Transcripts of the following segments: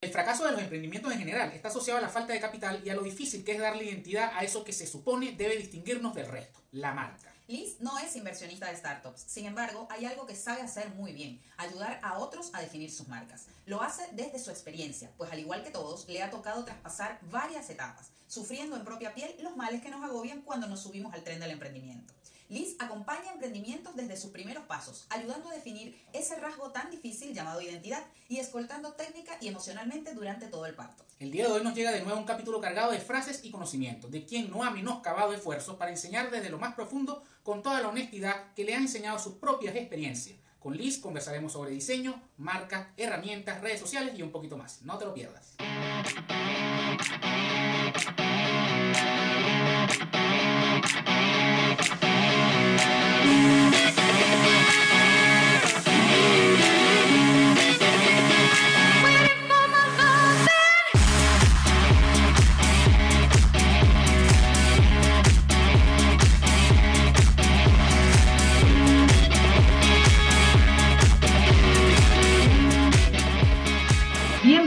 El fracaso de los emprendimientos en general está asociado a la falta de capital y a lo difícil que es darle identidad a eso que se supone debe distinguirnos del resto, la marca. Liz no es inversionista de startups, sin embargo, hay algo que sabe hacer muy bien, ayudar a otros a definir sus marcas. Lo hace desde su experiencia, pues al igual que todos, le ha tocado traspasar varias etapas, sufriendo en propia piel los males que nos agobian cuando nos subimos al tren del emprendimiento. Liz acompaña emprendimientos desde sus primeros pasos, ayudando a definir ese rasgo tan difícil llamado identidad y escoltando técnica y emocionalmente durante todo el parto. El día de hoy nos llega de nuevo un capítulo cargado de frases y conocimientos, de quien no ha menoscabado esfuerzos para enseñar desde lo más profundo con toda la honestidad que le ha enseñado sus propias experiencias. Con Liz conversaremos sobre diseño, marca, herramientas, redes sociales y un poquito más. No te lo pierdas.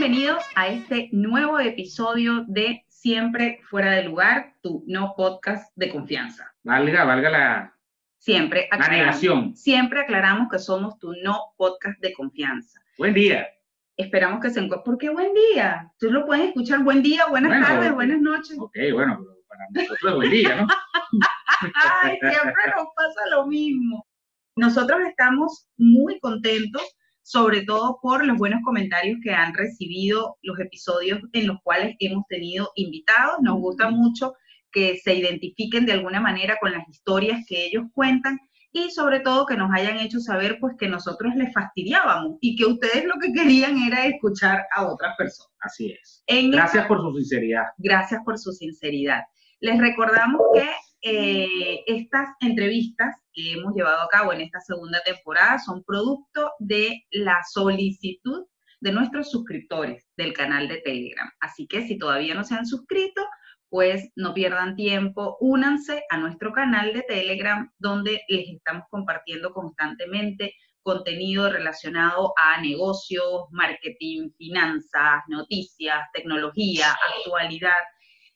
Bienvenidos a este nuevo episodio de Siempre Fuera de Lugar, tu no podcast de confianza. Valga, valga la, Siempre aclaramos, siempre aclaramos que somos tu no podcast de confianza. Buen día. Esperamos que se encuentren. ¿Por qué buen día? Tú lo puedes escuchar buen día, buenas Bueno, tardes, buenas noches. Ok, bueno, pero para nosotros es buen día, ¿no? Ay, siempre nos pasa lo mismo. Nosotros estamos muy contentos, sobre todo por los buenos comentarios que han recibido los episodios en los cuales hemos tenido invitados. Nos gusta mucho que se identifiquen de alguna manera con las historias que ellos cuentan y sobre todo que nos hayan hecho saber pues que nosotros les fastidiábamos y que ustedes lo que querían era escuchar a otras personas. Así es. En Gracias por su sinceridad. gracias por su sinceridad. Les recordamos que eh, estas entrevistas que hemos llevado a cabo en esta segunda temporada son producto de la solicitud de nuestros suscriptores del canal de Telegram. Así que si todavía no se han suscrito, pues no pierdan tiempo, únanse a nuestro canal de Telegram donde les estamos compartiendo constantemente contenido relacionado a negocios, marketing, finanzas, noticias, tecnología, actualidad.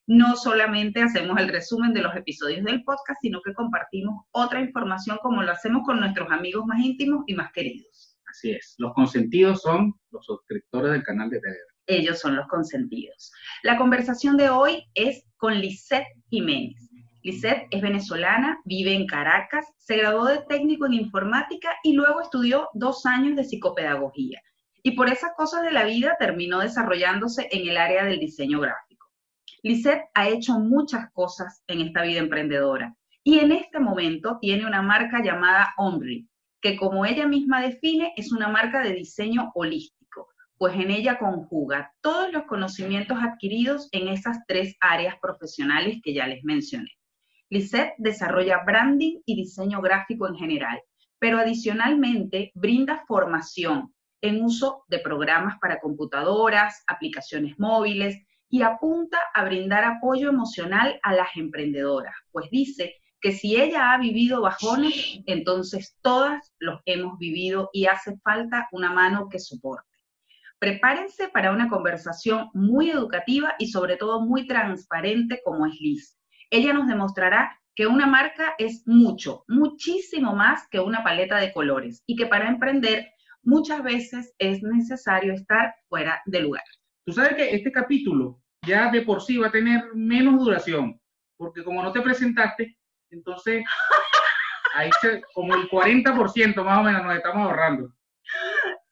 No solamente hacemos el resumen de los episodios del podcast, sino que compartimos otra información como lo hacemos con nuestros amigos más íntimos y más queridos. Así es. Los consentidos son los suscriptores del canal de Telegram. Ellos son los consentidos. La conversación de hoy es con Lisette Jiménez. Lisette es venezolana, vive en Caracas, se graduó de técnico en informática y luego estudió dos años de psicopedagogía. Y por esas cosas de la vida terminó desarrollándose en el área del diseño gráfico. Lisette ha hecho muchas cosas en esta vida emprendedora y en este momento tiene una marca llamada Omri, que como ella misma define es una marca de diseño holístico, pues en ella conjuga todos los conocimientos adquiridos en esas tres áreas profesionales que ya les mencioné. Lisette desarrolla branding y diseño gráfico en general, pero adicionalmente brinda formación en uso de programas para computadoras, aplicaciones móviles y apunta a brindar apoyo emocional a las emprendedoras, pues dice que si ella ha vivido bajones, entonces todas los hemos vivido y hace falta una mano que soporte. Prepárense para una conversación muy educativa y sobre todo muy transparente como es Liz. Ella nos demostrará que una marca es mucho, muchísimo más que una paleta de colores y que para emprender muchas veces es necesario estar fuera de lugar. Tú sabes que este capítulo ya de por sí va a tener menos duración, porque como no te presentaste, entonces ahí se- como el 40% más o menos nos estamos ahorrando.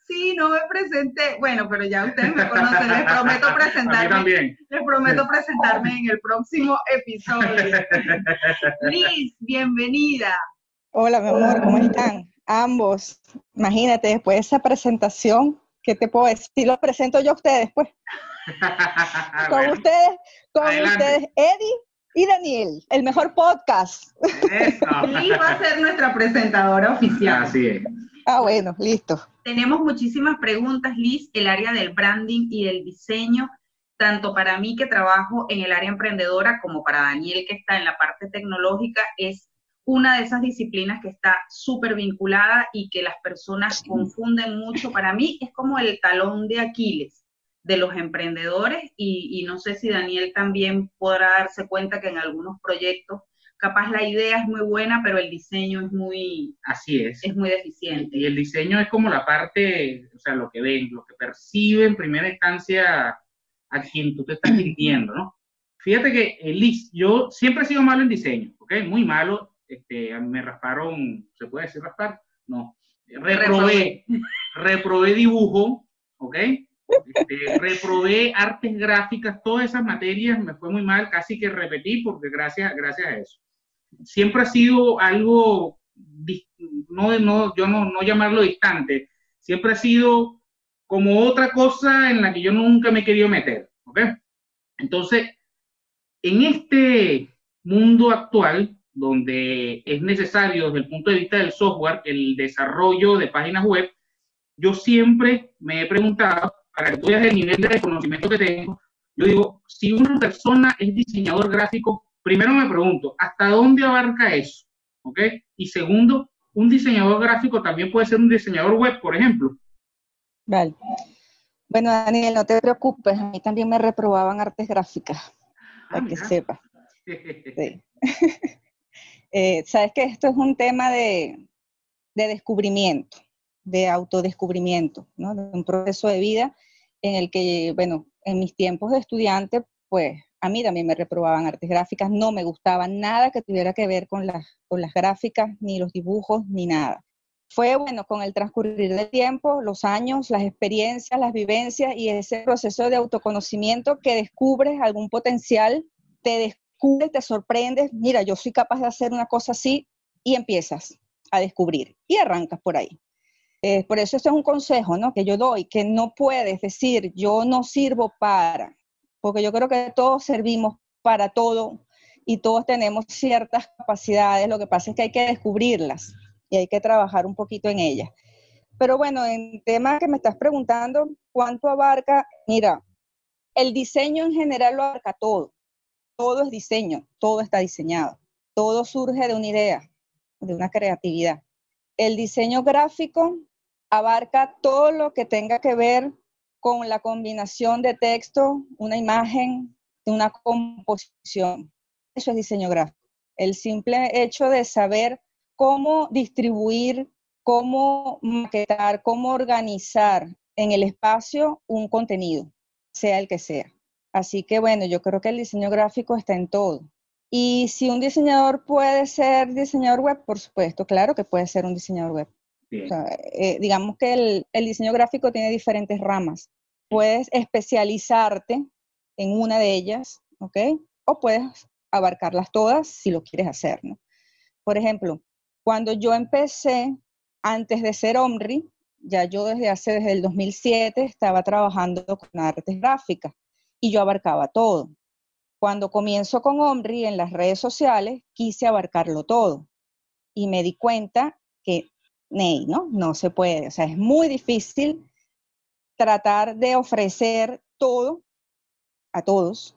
Sí, no me presenté. Bueno, pero ya ustedes me conocen. Les prometo A mí presentarme. también. Les prometo presentarme en el próximo episodio. Liz, bienvenida. Hola, mi amor, ¿cómo están? Ambos. Imagínate, después de esa presentación, ¿qué te puedo decir? Los presento yo a ustedes, pues. Con Bueno, ustedes, con adelante. ustedes, Eddie y Daniel, el mejor podcast. eso. Liz va a ser nuestra presentadora oficial. Así es. Ah, bueno, listo. Tenemos muchísimas preguntas, Liz. El área del branding y del diseño, tanto para mí que trabajo en el área emprendedora como para Daniel que está en la parte tecnológica, es una de esas disciplinas que está súper vinculada y que las personas confunden mucho. Para mí es como el talón de Aquiles de los emprendedores y, no sé si Daniel también podrá darse cuenta que en algunos proyectos capaz la idea es muy buena, pero el diseño es muy así es, es muy deficiente. Y el diseño es como la parte, o sea, lo que ven, lo que percibe en primera instancia a quien tú te estás dirigiendo, ¿no? Fíjate que Liz, yo siempre he sido malo en diseño, ¿ok? Muy malo. Este, me rasparon, ¿se puede decir raspar? No. Reprobé, reprobé dibujo, ¿ok? Este, reprobé artes gráficas, todas esas materias me fue muy mal, casi que repetí porque gracias, gracias a eso. Siempre ha sido algo, no, no, yo no, no llamarlo distante, siempre ha sido como otra cosa en la que yo nunca me he querido meter, ¿ok? Entonces, en este mundo actual, donde es necesario desde el punto de vista del software el desarrollo de páginas web, yo siempre me he preguntado para que tú veas el nivel de conocimiento que tengo, yo digo, si una persona es diseñador gráfico, primero me pregunto, ¿hasta dónde abarca eso? ¿Ok? Y segundo, un diseñador gráfico también puede ser un diseñador web, por ejemplo. Vale. Bueno, Daniel, no te preocupes, a mí también me reprobaban artes gráficas, para ah, que sepas. Sí. Eh, sabes que esto es un tema de, de descubrimiento de autodescubrimiento, ¿no? de un proceso de vida en el que, bueno, en mis tiempos de estudiante, pues a mí también me reprobaban artes gráficas, no me gustaba nada que tuviera que ver con las, con las gráficas, ni los dibujos, ni nada. Fue, bueno, con el transcurrir del tiempo, los años, las experiencias, las vivencias y ese proceso de autoconocimiento que descubres algún potencial, te te sorprendes, mira, yo soy capaz de hacer una cosa así y empiezas a descubrir y arrancas por ahí. Eh, por eso este es un consejo ¿no? que yo doy, que no puedes decir yo no sirvo para, porque yo creo que todos servimos para todo y todos tenemos ciertas capacidades, lo que pasa es que hay que descubrirlas y hay que trabajar un poquito en ellas. Pero bueno, en tema que me estás preguntando, ¿cuánto abarca? Mira, el diseño en general lo abarca todo. Todo es diseño, todo está diseñado. Todo surge de una idea, de una creatividad. El diseño gráfico abarca todo lo que tenga que ver con la combinación de texto, una imagen, una composición. Eso es diseño gráfico. El simple hecho de saber cómo distribuir, cómo maquetar, cómo organizar en el espacio un contenido, sea el que sea. Así que bueno, yo creo que el diseño gráfico está en todo. Y si un diseñador puede ser diseñador web, por supuesto, claro que puede ser un diseñador web. Eh, digamos que el, el, diseño gráfico tiene diferentes ramas. Puedes especializarte en una de ellas, ¿ok? O puedes abarcarlas todas si lo quieres hacer, ¿no? Por ejemplo, cuando yo empecé, antes de ser Omri, ya yo desde hace, desde el 2007, estaba trabajando con artes gráficas y yo abarcaba todo. Cuando comienzo con Omri en las redes sociales, quise abarcarlo todo y me di cuenta que ¿no? No se puede, o sea, es muy difícil tratar de ofrecer todo a todos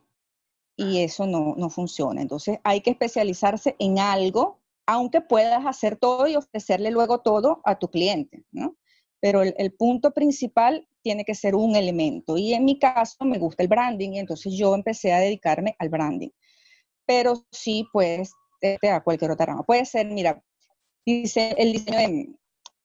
y eso no, no funciona. Entonces hay que especializarse en algo, aunque puedas hacer todo y ofrecerle luego todo a tu cliente, ¿no? Pero el, punto principal tiene que ser un elemento. Y en mi caso me gusta el branding, y entonces yo empecé a dedicarme al branding. Pero sí, puedes, a cualquier otra rama. Puede ser, mira, dice el diseño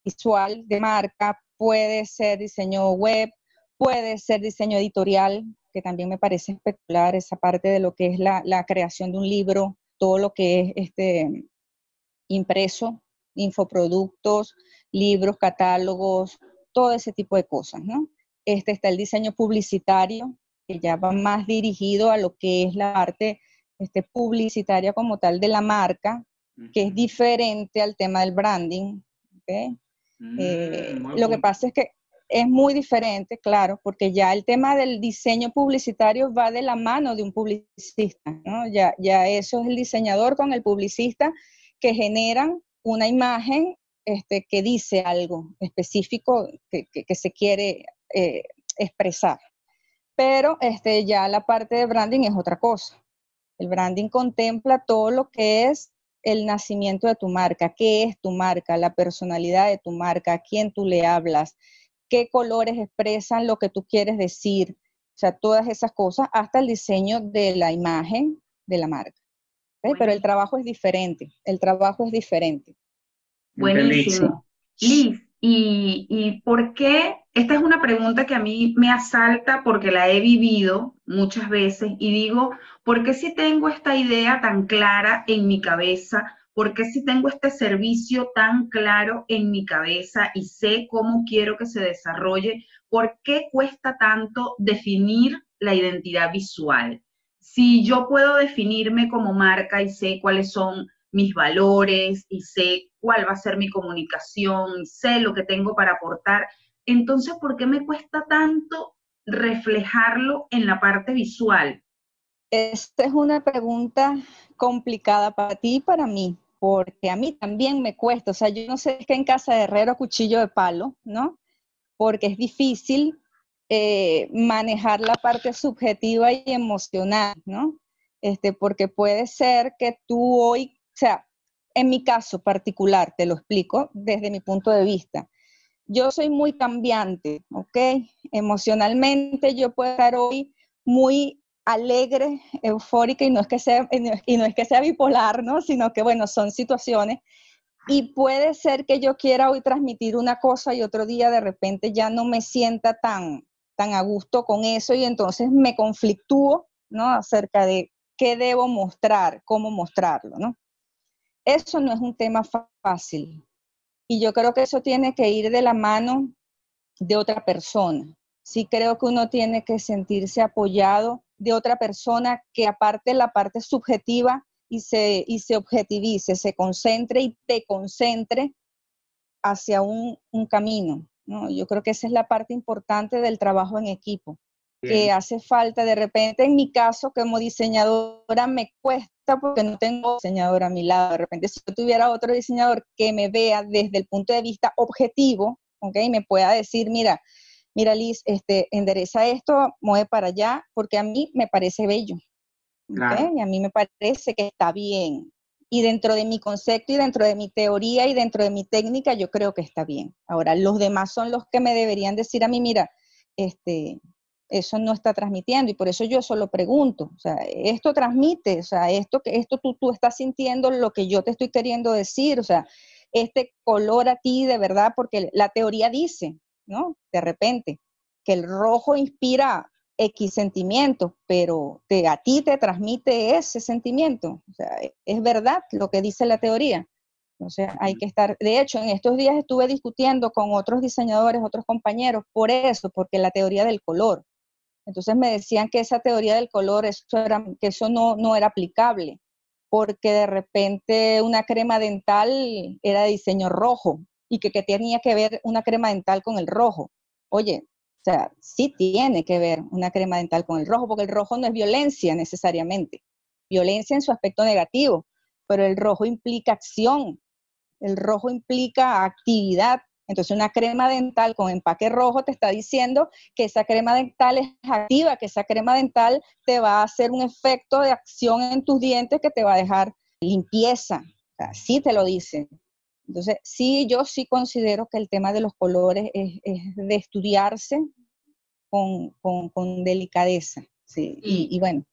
visual de marca, puede ser diseño web, puede ser diseño editorial, que también me parece espectacular esa parte de lo que es la, creación de un libro, todo lo que es este impreso, infoproductos, libros, catálogos, todo ese tipo de cosas, ¿no? Este está el diseño publicitario, que ya va más dirigido a lo que es la parte este, publicitaria como tal de la marca, que es diferente al tema del branding. Eh, mm, lo que pasa es que es muy diferente, claro, porque ya el tema del diseño publicitario va de la mano de un publicista, ¿no? Ya, ya eso es el diseñador con el publicista que generan una imagen este, que dice algo específico que, que, se quiere eh, expresar. Pero este, ya la parte de branding es otra cosa. El branding contempla todo lo que es el nacimiento de tu marca, qué es tu marca, la personalidad de tu marca, a quién tú le hablas, qué colores expresan lo que tú quieres decir, O sea, todas esas cosas, hasta el diseño de la imagen de la marca. Pero el trabajo es diferente, el trabajo es diferente. Buenísimo. Liz, ¿y, ¿y por qué? Esta es una pregunta que a mí me asalta porque la he vivido muchas veces y digo, ¿por qué si tengo esta idea tan clara en mi cabeza? ¿Por qué si tengo este servicio tan claro en mi cabeza y sé cómo quiero que se desarrolle? ¿Por qué cuesta tanto definir la identidad visual? Si yo puedo definirme como marca y sé cuáles son mis valores y sé cuál va a ser mi comunicación, y sé lo que tengo para aportar, entonces, ¿por qué me cuesta tanto reflejarlo en la parte visual? Esta es una pregunta complicada para ti y para mí, porque a mí también me cuesta, o sea, yo no sé qué en casa de herrero cuchillo de palo, ¿no? Porque es difícil eh, manejar la parte subjetiva y emocional, ¿no? Este, porque puede ser que tú hoy, o sea, en mi caso particular, te lo explico desde mi punto de vista, yo soy muy cambiante, ¿ok? Emocionalmente yo puedo estar hoy muy alegre, eufórica, y no es que sea, y no es que sea bipolar, ¿no? Sino que, bueno, son situaciones. Y puede ser que yo quiera hoy transmitir una cosa y otro día de repente ya no me sienta tan, tan a gusto con eso y entonces me conflictúo, ¿no? Acerca de qué debo mostrar, cómo mostrarlo, ¿no? Eso no es un tema fácil. Y yo creo que eso tiene que ir de la mano de otra persona. Sí creo que uno tiene que sentirse apoyado de otra persona que aparte la parte subjetiva y se, y se objetivice, se concentre y te concentre hacia un, camino. ¿no? Yo creo que esa es la parte importante del trabajo en equipo, que hace falta de repente, en mi caso como diseñadora me cuesta porque no tengo diseñadora a mi lado. De repente si yo tuviera otro diseñador que me vea desde el punto de vista objetivo, ¿ok? Me pueda decir, mira, mira Liz, este, endereza esto, mueve para allá, porque a mí me parece bello. Y a mí me parece que está bien. Y dentro de mi concepto y dentro de mi teoría y dentro de mi técnica, yo creo que está bien. Ahora, los demás son los que me deberían decir a mí, mira, este, eso no está transmitiendo y por eso yo solo pregunto, o sea, esto transmite, o sea, esto que esto tú, tú estás sintiendo lo que yo te estoy queriendo decir, o sea, este color a ti de verdad, porque la teoría dice, ¿no? De repente, que el rojo inspira X sentimiento, pero te, a ti te transmite ese sentimiento. O sea, es verdad lo que dice la teoría. Sea, hay que estar, de hecho, en estos días estuve discutiendo con otros diseñadores, otros compañeros, por eso, porque la teoría del color. Entonces me decían que esa teoría del color, eso era, que eso no, no era aplicable, porque de repente una crema dental era de diseño rojo, y que, tenía que ver una crema dental con el rojo. Oye, o sea, sí tiene que ver una crema dental con el rojo, porque el rojo no es violencia necesariamente, violencia en su aspecto negativo, pero el rojo implica acción, el rojo implica actividad. Entonces una crema dental con empaque rojo te está diciendo que esa crema dental es activa, que esa crema dental te va a hacer un efecto de acción en tus dientes que te va a dejar limpieza. Así te lo dicen. Entonces, sí, yo sí considero que el tema de los colores es, de estudiarse con, delicadeza, sí. Y, bueno,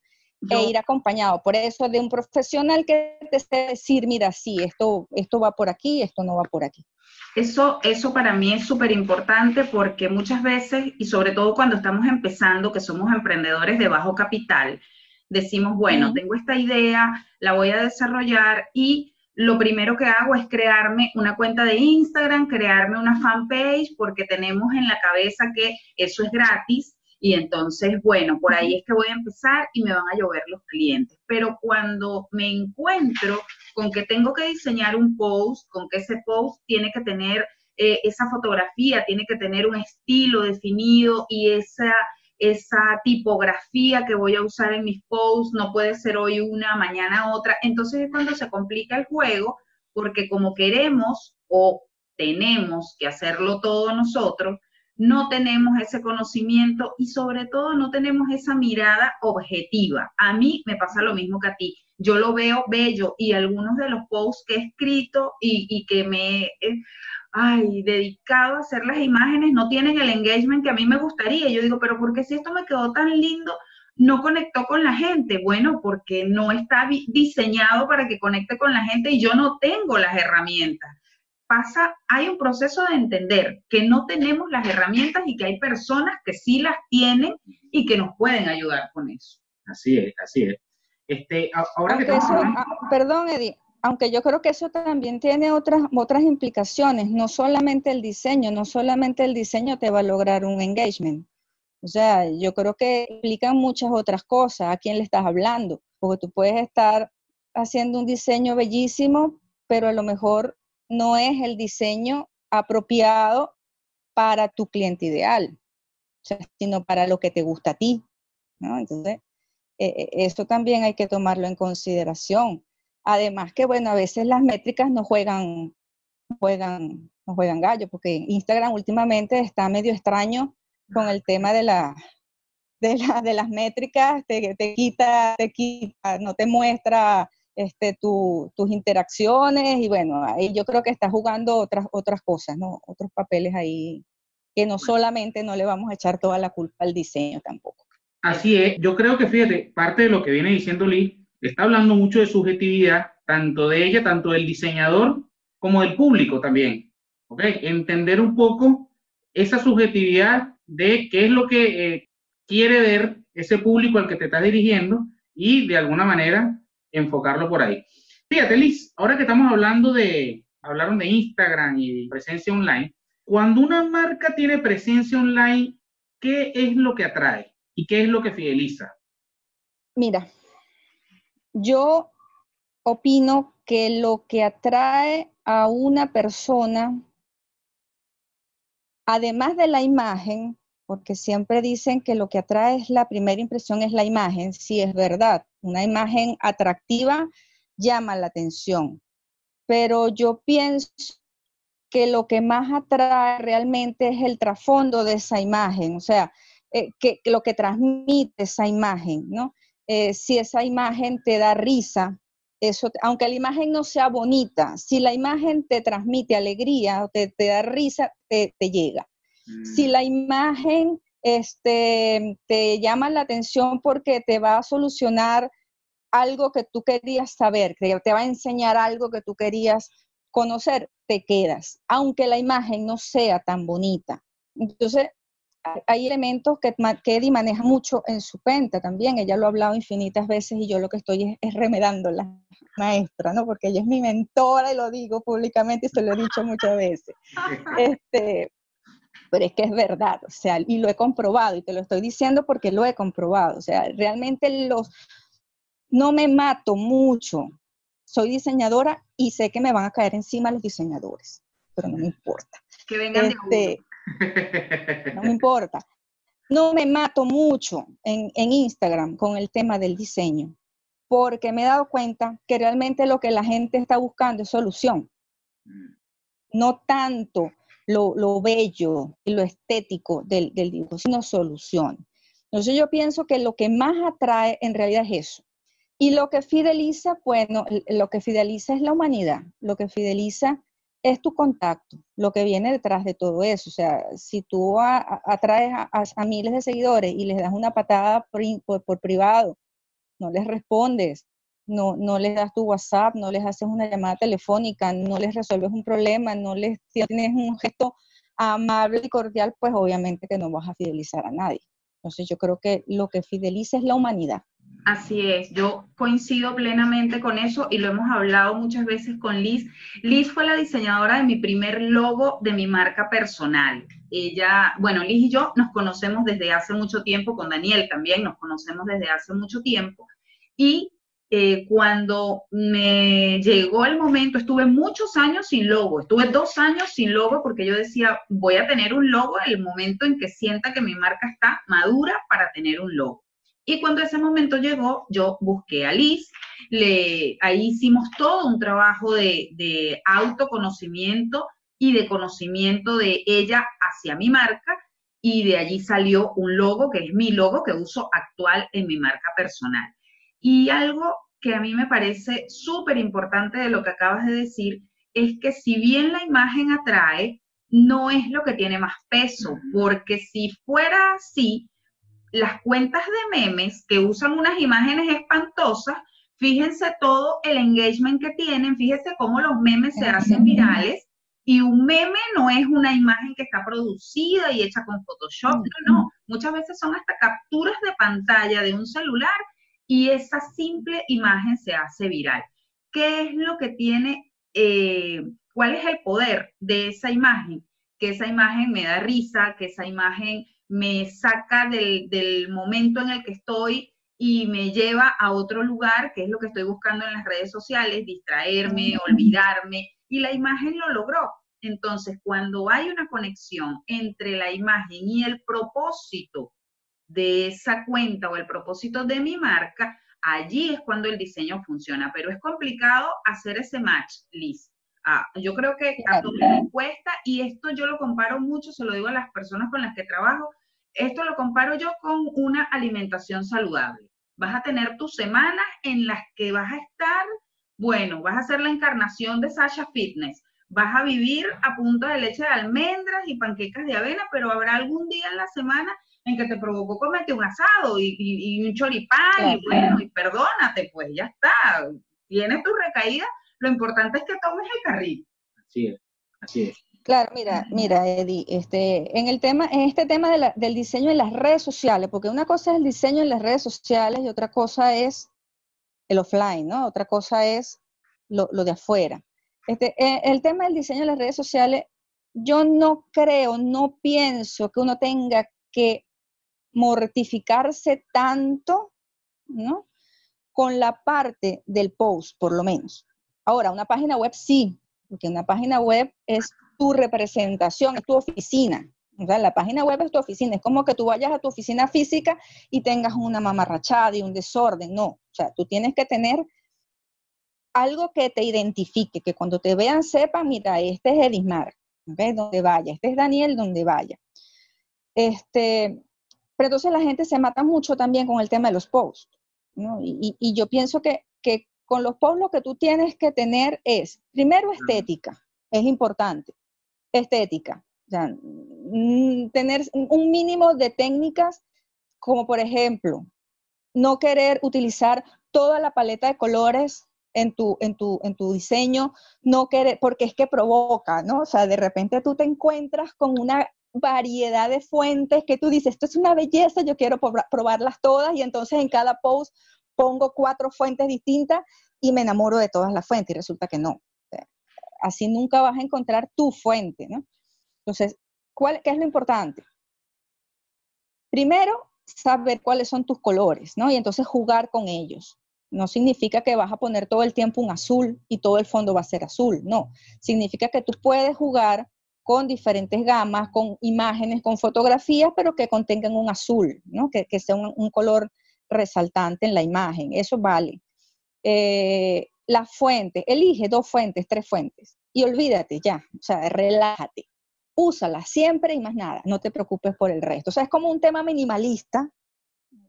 e ir acompañado. Por eso de un profesional que te esté decir, mira, sí, esto, esto va por aquí, esto no va por aquí. Eso, eso para mí es súper importante porque muchas veces, y sobre todo cuando estamos empezando, que somos emprendedores de bajo capital, decimos, bueno, tengo esta idea, la voy a desarrollar y lo primero que hago es crearme una cuenta de Instagram, crearme una fanpage, porque tenemos en la cabeza que eso es gratis y entonces, bueno, por ahí es que voy a empezar y me van a llover los clientes. Pero cuando me encuentro con que tengo que diseñar un post, con que ese post tiene que tener eh, esa fotografía, tiene que tener un estilo definido y esa esa tipografía que voy a usar en mis posts, no puede ser hoy una, mañana otra. Entonces es cuando se complica el juego, porque como queremos o tenemos que hacerlo todo nosotros, no tenemos ese conocimiento y sobre todo no tenemos esa mirada objetiva. A mí me pasa lo mismo que a ti. Yo lo veo bello y algunos de los posts que he escrito y, que me... ay, dedicado a hacer las imágenes, no tienen el engagement que a mí me gustaría. yo digo, pero ¿por qué si esto me quedó tan lindo, no conectó con la gente? Bueno, porque no está diseñado para que conecte con la gente y yo no tengo las herramientas. Pasa, hay un proceso de entender que no tenemos las herramientas y que hay personas que sí las tienen y que nos pueden ayudar con eso. Así es, así es. Este, ahora que ah, perdón, Eddie, aunque yo creo que eso también tiene otras, otras implicaciones, no solamente el diseño, no solamente el diseño te va a lograr un engagement. O sea, yo creo que implican muchas otras cosas, a quién le estás hablando, porque tú puedes estar haciendo un diseño bellísimo, pero a lo mejor no es el diseño apropiado para tu cliente ideal, sino para lo que te gusta a ti. Entonces, e, e, eso también hay que tomarlo en consideración. Además que, bueno, a veces las métricas no juegan, juegan, no juegan gallo, porque Instagram últimamente está medio extraño con el tema de, la, de, la, de las métricas, te, quita, te quita, no te muestra este, tus interacciones y bueno, ahí yo creo que está jugando otras, otras cosas, ¿no? Otros papeles ahí que no solamente no le vamos a echar toda la culpa al diseño tampoco. Así es, yo creo que fíjate, parte de lo que viene diciendo Lee está hablando mucho de subjetividad, tanto de ella, tanto del diseñador, como del público también. ¿Ok? Entender un poco esa subjetividad de qué es lo que eh, quiere ver ese público al que te estás dirigiendo y de alguna manera enfocarlo por ahí. Fíjate, Liz, ahora que estamos hablando de, hablaron de Instagram y presencia online, cuando una marca tiene presencia online, ¿qué es lo que atrae y qué es lo que fideliza? Mira, yo opino que lo que atrae a una persona, además de la imagen, porque siempre dicen que lo que atrae es la primera impresión, es la imagen, sí es verdad, una imagen atractiva llama la atención, pero yo pienso que lo que más atrae realmente es el trasfondo de esa imagen, o sea, eh, que, lo que transmite esa imagen, ¿no? Eh, si esa imagen te da risa, eso, aunque la imagen no sea bonita, si la imagen te transmite alegría o te, da risa, te, llega. Si mm. la imagen este, te llama la atención porque te va a solucionar algo que tú querías saber, que te va a enseñar algo que tú querías conocer, te quedas, aunque la imagen no sea tan bonita. Entonces, hay elementos que, que Eddie maneja mucho en su cuenta también. Ella lo ha hablado infinitas veces y yo lo que estoy es, remedando la maestra, ¿no? Porque ella es mi mentora y lo digo públicamente y se lo he dicho muchas veces. Este, pero es que es verdad, o sea, y lo he comprobado y te lo estoy diciendo porque lo he comprobado. O sea, realmente los, no me mato mucho. Soy diseñadora y sé que me van a caer encima los diseñadores, pero no me importa. Que vengan este, no me importa. No me mato mucho en, Instagram con el tema del diseño, porque me he dado cuenta que realmente lo que la gente está buscando es solución. No tanto lo, bello y lo estético del, del, dibujo, sino solución. Entonces yo pienso que lo que más atrae en realidad es eso. Y lo que fideliza, bueno, lo que fideliza es la humanidad, lo que fideliza es tu contacto, lo que viene detrás de todo eso. O sea, si tú atraes a, miles de seguidores y les das una patada por, privado, no les respondes, no, no les das tu WhatsApp, no les haces una llamada telefónica, no les resuelves un problema, no les tienes un gesto amable y cordial, pues obviamente que no vas a fidelizar a nadie. Entonces yo creo que lo que fideliza es la humanidad. Así es, yo coincido plenamente con eso y lo hemos hablado muchas veces con Liz. Liz fue la diseñadora de mi primer logo de mi marca personal. Ella, bueno, Liz y yo nos conocemos desde hace mucho tiempo, con Daniel también nos conocemos desde hace mucho tiempo. Y eh, cuando me llegó el momento, estuve muchos años sin logo, estuve dos años sin logo porque yo decía, voy a tener un logo en el momento en que sienta que mi marca está madura para tener un logo. Y cuando ese momento llegó, yo busqué a Liz, le, ahí hicimos todo un trabajo de, de autoconocimiento y de conocimiento de ella hacia mi marca y de allí salió un logo que es mi logo que uso actual en mi marca personal. Y algo que a mí me parece súper importante de lo que acabas de decir es que si bien la imagen atrae, no es lo que tiene más peso, porque si fuera así, las cuentas de memes que usan unas imágenes espantosas, fíjense todo el engagement que tienen, fíjense cómo los memes se hacen virales y un meme no es una imagen que está producida y hecha con Photoshop, no, no, muchas veces son hasta capturas de pantalla de un celular y esa simple imagen se hace viral. ¿Qué es lo que tiene, eh, cuál es el poder de esa imagen? Que esa imagen me da risa, que esa imagen me saca del, momento en el que estoy y me lleva a otro lugar, que es lo que estoy buscando en las redes sociales, distraerme, olvidarme, y la imagen lo logró. Entonces, cuando hay una conexión entre la imagen y el propósito de esa cuenta o el propósito de mi marca, allí es cuando el diseño funciona, pero es complicado hacer ese match, Liz. Ah, yo creo que a todos les cuesta y esto yo lo comparo mucho, se lo digo a las personas con las que trabajo, esto lo comparo yo con una alimentación saludable. Vas a tener tus semanas en las que vas a estar, bueno, vas a hacer la encarnación de Sasha Fitness, vas a vivir a punta de leche de almendras y panquecas de avena, pero habrá algún día en la semana en que te provocó comerte un asado y, un choripán, y bueno, y perdónate, pues ya está, tienes tu recaída, lo importante es que tomes el carril. Así es, así es. Claro, mira, mira, Eddie, este, en el tema, en este tema del diseño en las redes sociales, porque una cosa es el diseño en las redes sociales y otra cosa es el offline, ¿no? Otra cosa es lo, de afuera. Este, eh, el tema del diseño en las redes sociales, yo no creo, no pienso que uno tenga que mortificarse tanto, ¿no? Con la parte del post, por lo menos. Ahora, una página web sí, porque una página web es tu representación, es tu oficina. O sea, la página web es tu oficina. Es como que tú vayas a tu oficina física y tengas una mamarrachada y un desorden. No, o sea, tú tienes que tener algo que te identifique, que cuando te vean sepan, mira, este es Edismar, ¿ves? Donde vaya, este es Daniel, donde vaya. Este, pero entonces la gente se mata mucho también con el tema de los posts, ¿no? Y, y yo pienso que, que con los posts lo que tú tienes que tener es, primero, estética, es importante estética. O sea, mm, tener un mínimo de técnicas como por ejemplo, no querer utilizar toda la paleta de colores en tu, en tu, en tu diseño, no querer, porque es que provoca, ¿no? O sea, de repente tú te encuentras con una variedad de fuentes que tú dices, esto es una belleza, yo quiero probarlas todas y entonces en cada post pongo cuatro fuentes distintas y me enamoro de todas las fuentes y resulta que no así nunca vas a encontrar tu fuente, ¿no? Entonces, ¿cuál, ¿qué es lo importante? Primero, saber cuáles son tus colores, ¿no? Y entonces jugar con ellos. No significa que vas a poner todo el tiempo un azul y todo el fondo va a ser azul, no. Significa que tú puedes jugar con diferentes gamas, con imágenes, con fotografías, pero que contengan un azul, ¿no? Que, sea un, color resaltante en la imagen. Eso vale. Eh, la fuente, elige dos fuentes, tres fuentes y olvídate ya, o sea, relájate. Úsala siempre y más nada, no te preocupes por el resto. O sea, es como un tema minimalista,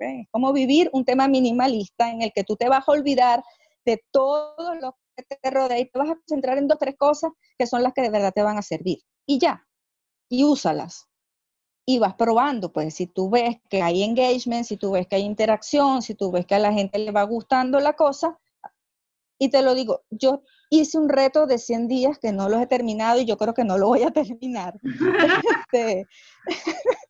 es como vivir un tema minimalista en el que tú te vas a olvidar de todo lo que te rodea y te vas a concentrar en dos, tres cosas que son las que de verdad te van a servir. Y ya, y úsalas. Y vas probando, pues si tú ves que hay engagement, si tú ves que hay interacción, si tú ves que a la gente le va gustando la cosa, y te lo digo, yo hice un reto de 100 días que no los he terminado y yo creo que no lo voy a terminar. Este,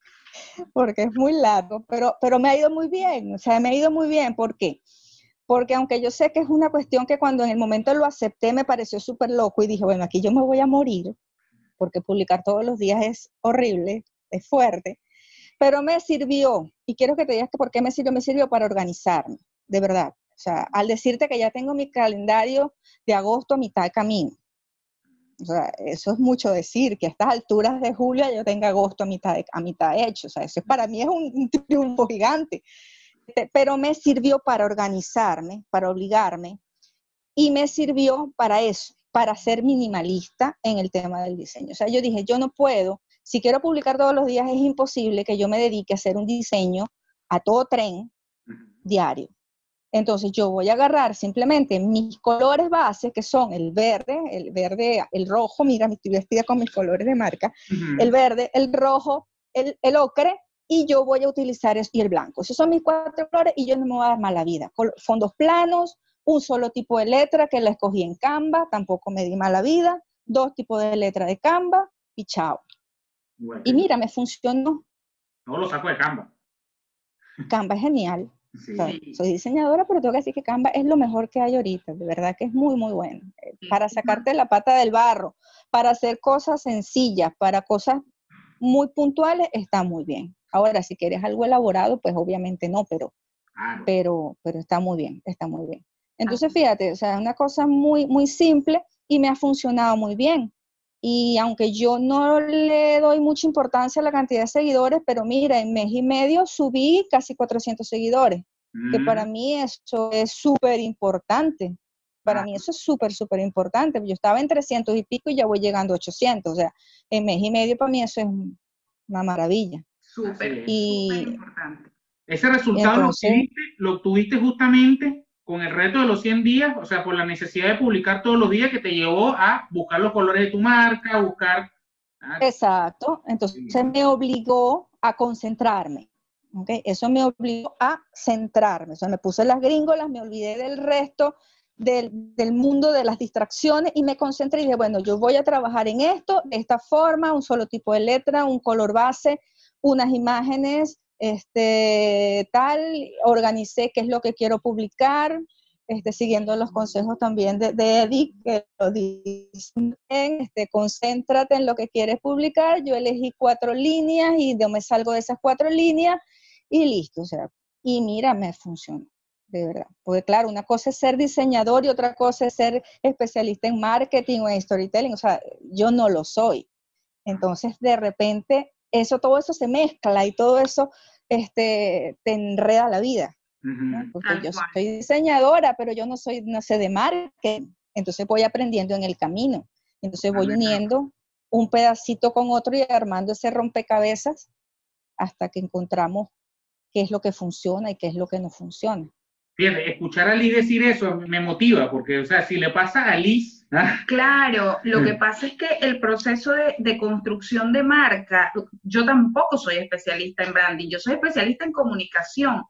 porque es muy largo, pero, pero me ha ido muy bien, o sea, me ha ido muy bien. ¿Por qué? Porque aunque yo sé que es una cuestión que cuando en el momento lo acepté me pareció súper loco y dije, bueno, aquí yo me voy a morir, porque publicar todos los días es horrible, es fuerte, pero me sirvió, y quiero que te digas que por qué me sirvió, me sirvió para organizarme, de verdad. O sea, al decirte que ya tengo mi calendario de agosto a mitad de camino. O sea, eso es mucho decir, que a estas alturas de julio yo tenga agosto a mitad, a mitad hecho. O sea, eso para mí es un, triunfo gigante. Este, pero me sirvió para organizarme, para obligarme, y me sirvió para eso, para ser minimalista en el tema del diseño. O sea, yo dije, yo no puedo, si quiero publicar todos los días, es imposible que yo me dedique a hacer un diseño a todo tren diario. Entonces yo voy a agarrar simplemente mis colores base, que son el verde, el verde, el rojo, mira, me estoy vestida con mis colores de marca, el verde, el rojo, el, el, ocre, y yo voy a utilizar eso, y el blanco. Esos son mis cuatro colores y yo no me voy a dar mala vida. Fondos planos, un solo tipo de letra que la escogí en Canva, tampoco me di mala vida, dos tipos de letra de Canva y chao. Y mira, me funcionó. No lo saco de Canva. Canva es genial. soy diseñadora, pero tengo que decir que Canva es lo mejor que hay ahorita, de verdad que es muy, muy bueno. Eh, para sacarte la pata del barro, para hacer cosas sencillas, para cosas muy puntuales, está muy bien. Ahora, si quieres algo elaborado, pues obviamente no, pero, pero, pero está muy bien, está muy bien. Entonces, fíjate, o sea, es una cosa muy, muy simple y me ha funcionado muy bien. Y aunque yo no le doy mucha importancia a la cantidad de seguidores, pero mira, en mes y medio subí casi 400 seguidores, que para mm. mí eso es súper importante. Para mí eso es súper, súper importante. Yo estaba en 300 y pico y ya voy llegando a 800. O sea, en mes y medio para mí eso es una maravilla. Súper, importante. Ese resultado lo, lo obtuviste justamente con el reto de los 100 días, o sea, por la necesidad de publicar todos los días que te llevó a buscar los colores de tu marca, buscar... Ah, Exacto, entonces me obligó a concentrarme. ¿okay? Eso me obligó a centrarme. O sea, me puse las gringolas, me olvidé del resto del, del, mundo de las distracciones y me concentré y dije, bueno, yo voy a trabajar en esto, de esta forma, un solo tipo de letra, un color base, unas imágenes, este, tal, organicé qué es lo que quiero publicar, este, siguiendo los consejos también de, de Eddie, que lo dicen, este, concéntrate en lo que quieres publicar, yo elegí cuatro líneas y yo me salgo de esas cuatro líneas y listo, o sea, y mira, me funcionó, de verdad, porque claro, una cosa es ser diseñador y otra cosa es ser especialista en marketing o en storytelling, o sea, yo no lo soy, entonces de repente eso, todo eso se mezcla y todo eso este, te enreda la vida. Porque yo soy diseñadora, pero yo no soy, no sé de marketing, entonces voy aprendiendo en el camino. Entonces voy uniendo un pedacito con otro y armando ese rompecabezas hasta que encontramos qué es lo que funciona y qué es lo que no funciona. Fíjate, escuchar a Liz decir eso me motiva, porque, o sea, si le pasa a Liz... ¿ah? Claro, lo que pasa es que el proceso de, construcción de marca, yo tampoco soy especialista en branding, yo soy especialista en comunicación,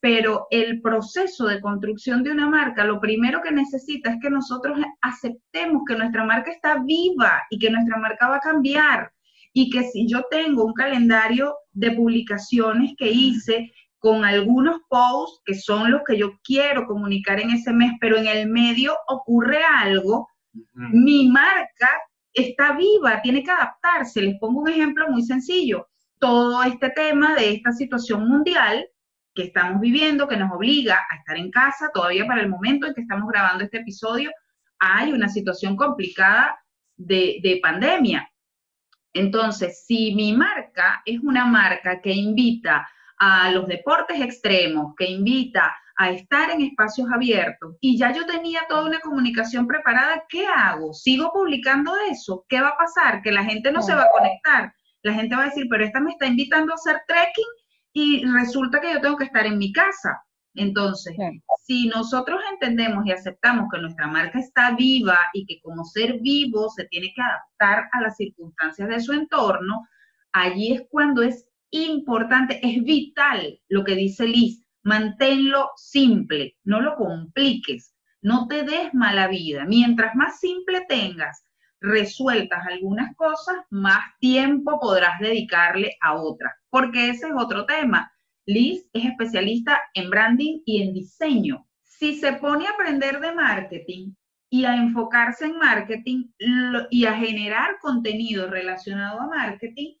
pero el proceso de construcción de una marca, lo primero que necesita es que nosotros aceptemos que nuestra marca está viva y que nuestra marca va a cambiar y que si yo tengo un calendario de publicaciones que hice con algunos posts que son los que yo quiero comunicar en ese mes, pero en el medio ocurre algo, mi marca está viva, tiene que adaptarse. Les pongo un ejemplo muy sencillo. Todo este tema de esta situación mundial que estamos viviendo, que nos obliga a estar en casa, todavía para el momento en que estamos grabando este episodio, hay una situación complicada de, de pandemia. Entonces, si mi marca es una marca que invita a los deportes extremos, que invita a estar en espacios abiertos y ya yo tenía toda una comunicación preparada, ¿qué hago? ¿Sigo publicando eso? ¿Qué va a pasar? Que la gente no se va a conectar. La gente va a decir, pero esta me está invitando a hacer trekking y resulta que yo tengo que estar en mi casa. Entonces, si nosotros entendemos y aceptamos que nuestra marca está viva y que como ser vivo se tiene que adaptar a las circunstancias de su entorno, allí es cuando es importante, es vital lo que dice Liz, manténlo simple, no lo compliques, no te des mala vida. Mientras más simple tengas resueltas algunas cosas, más tiempo podrás dedicarle a otras, porque ese es otro tema. Liz es especialista en branding y en diseño. Si se pone a aprender de marketing y a enfocarse en marketing y a generar contenido relacionado a marketing,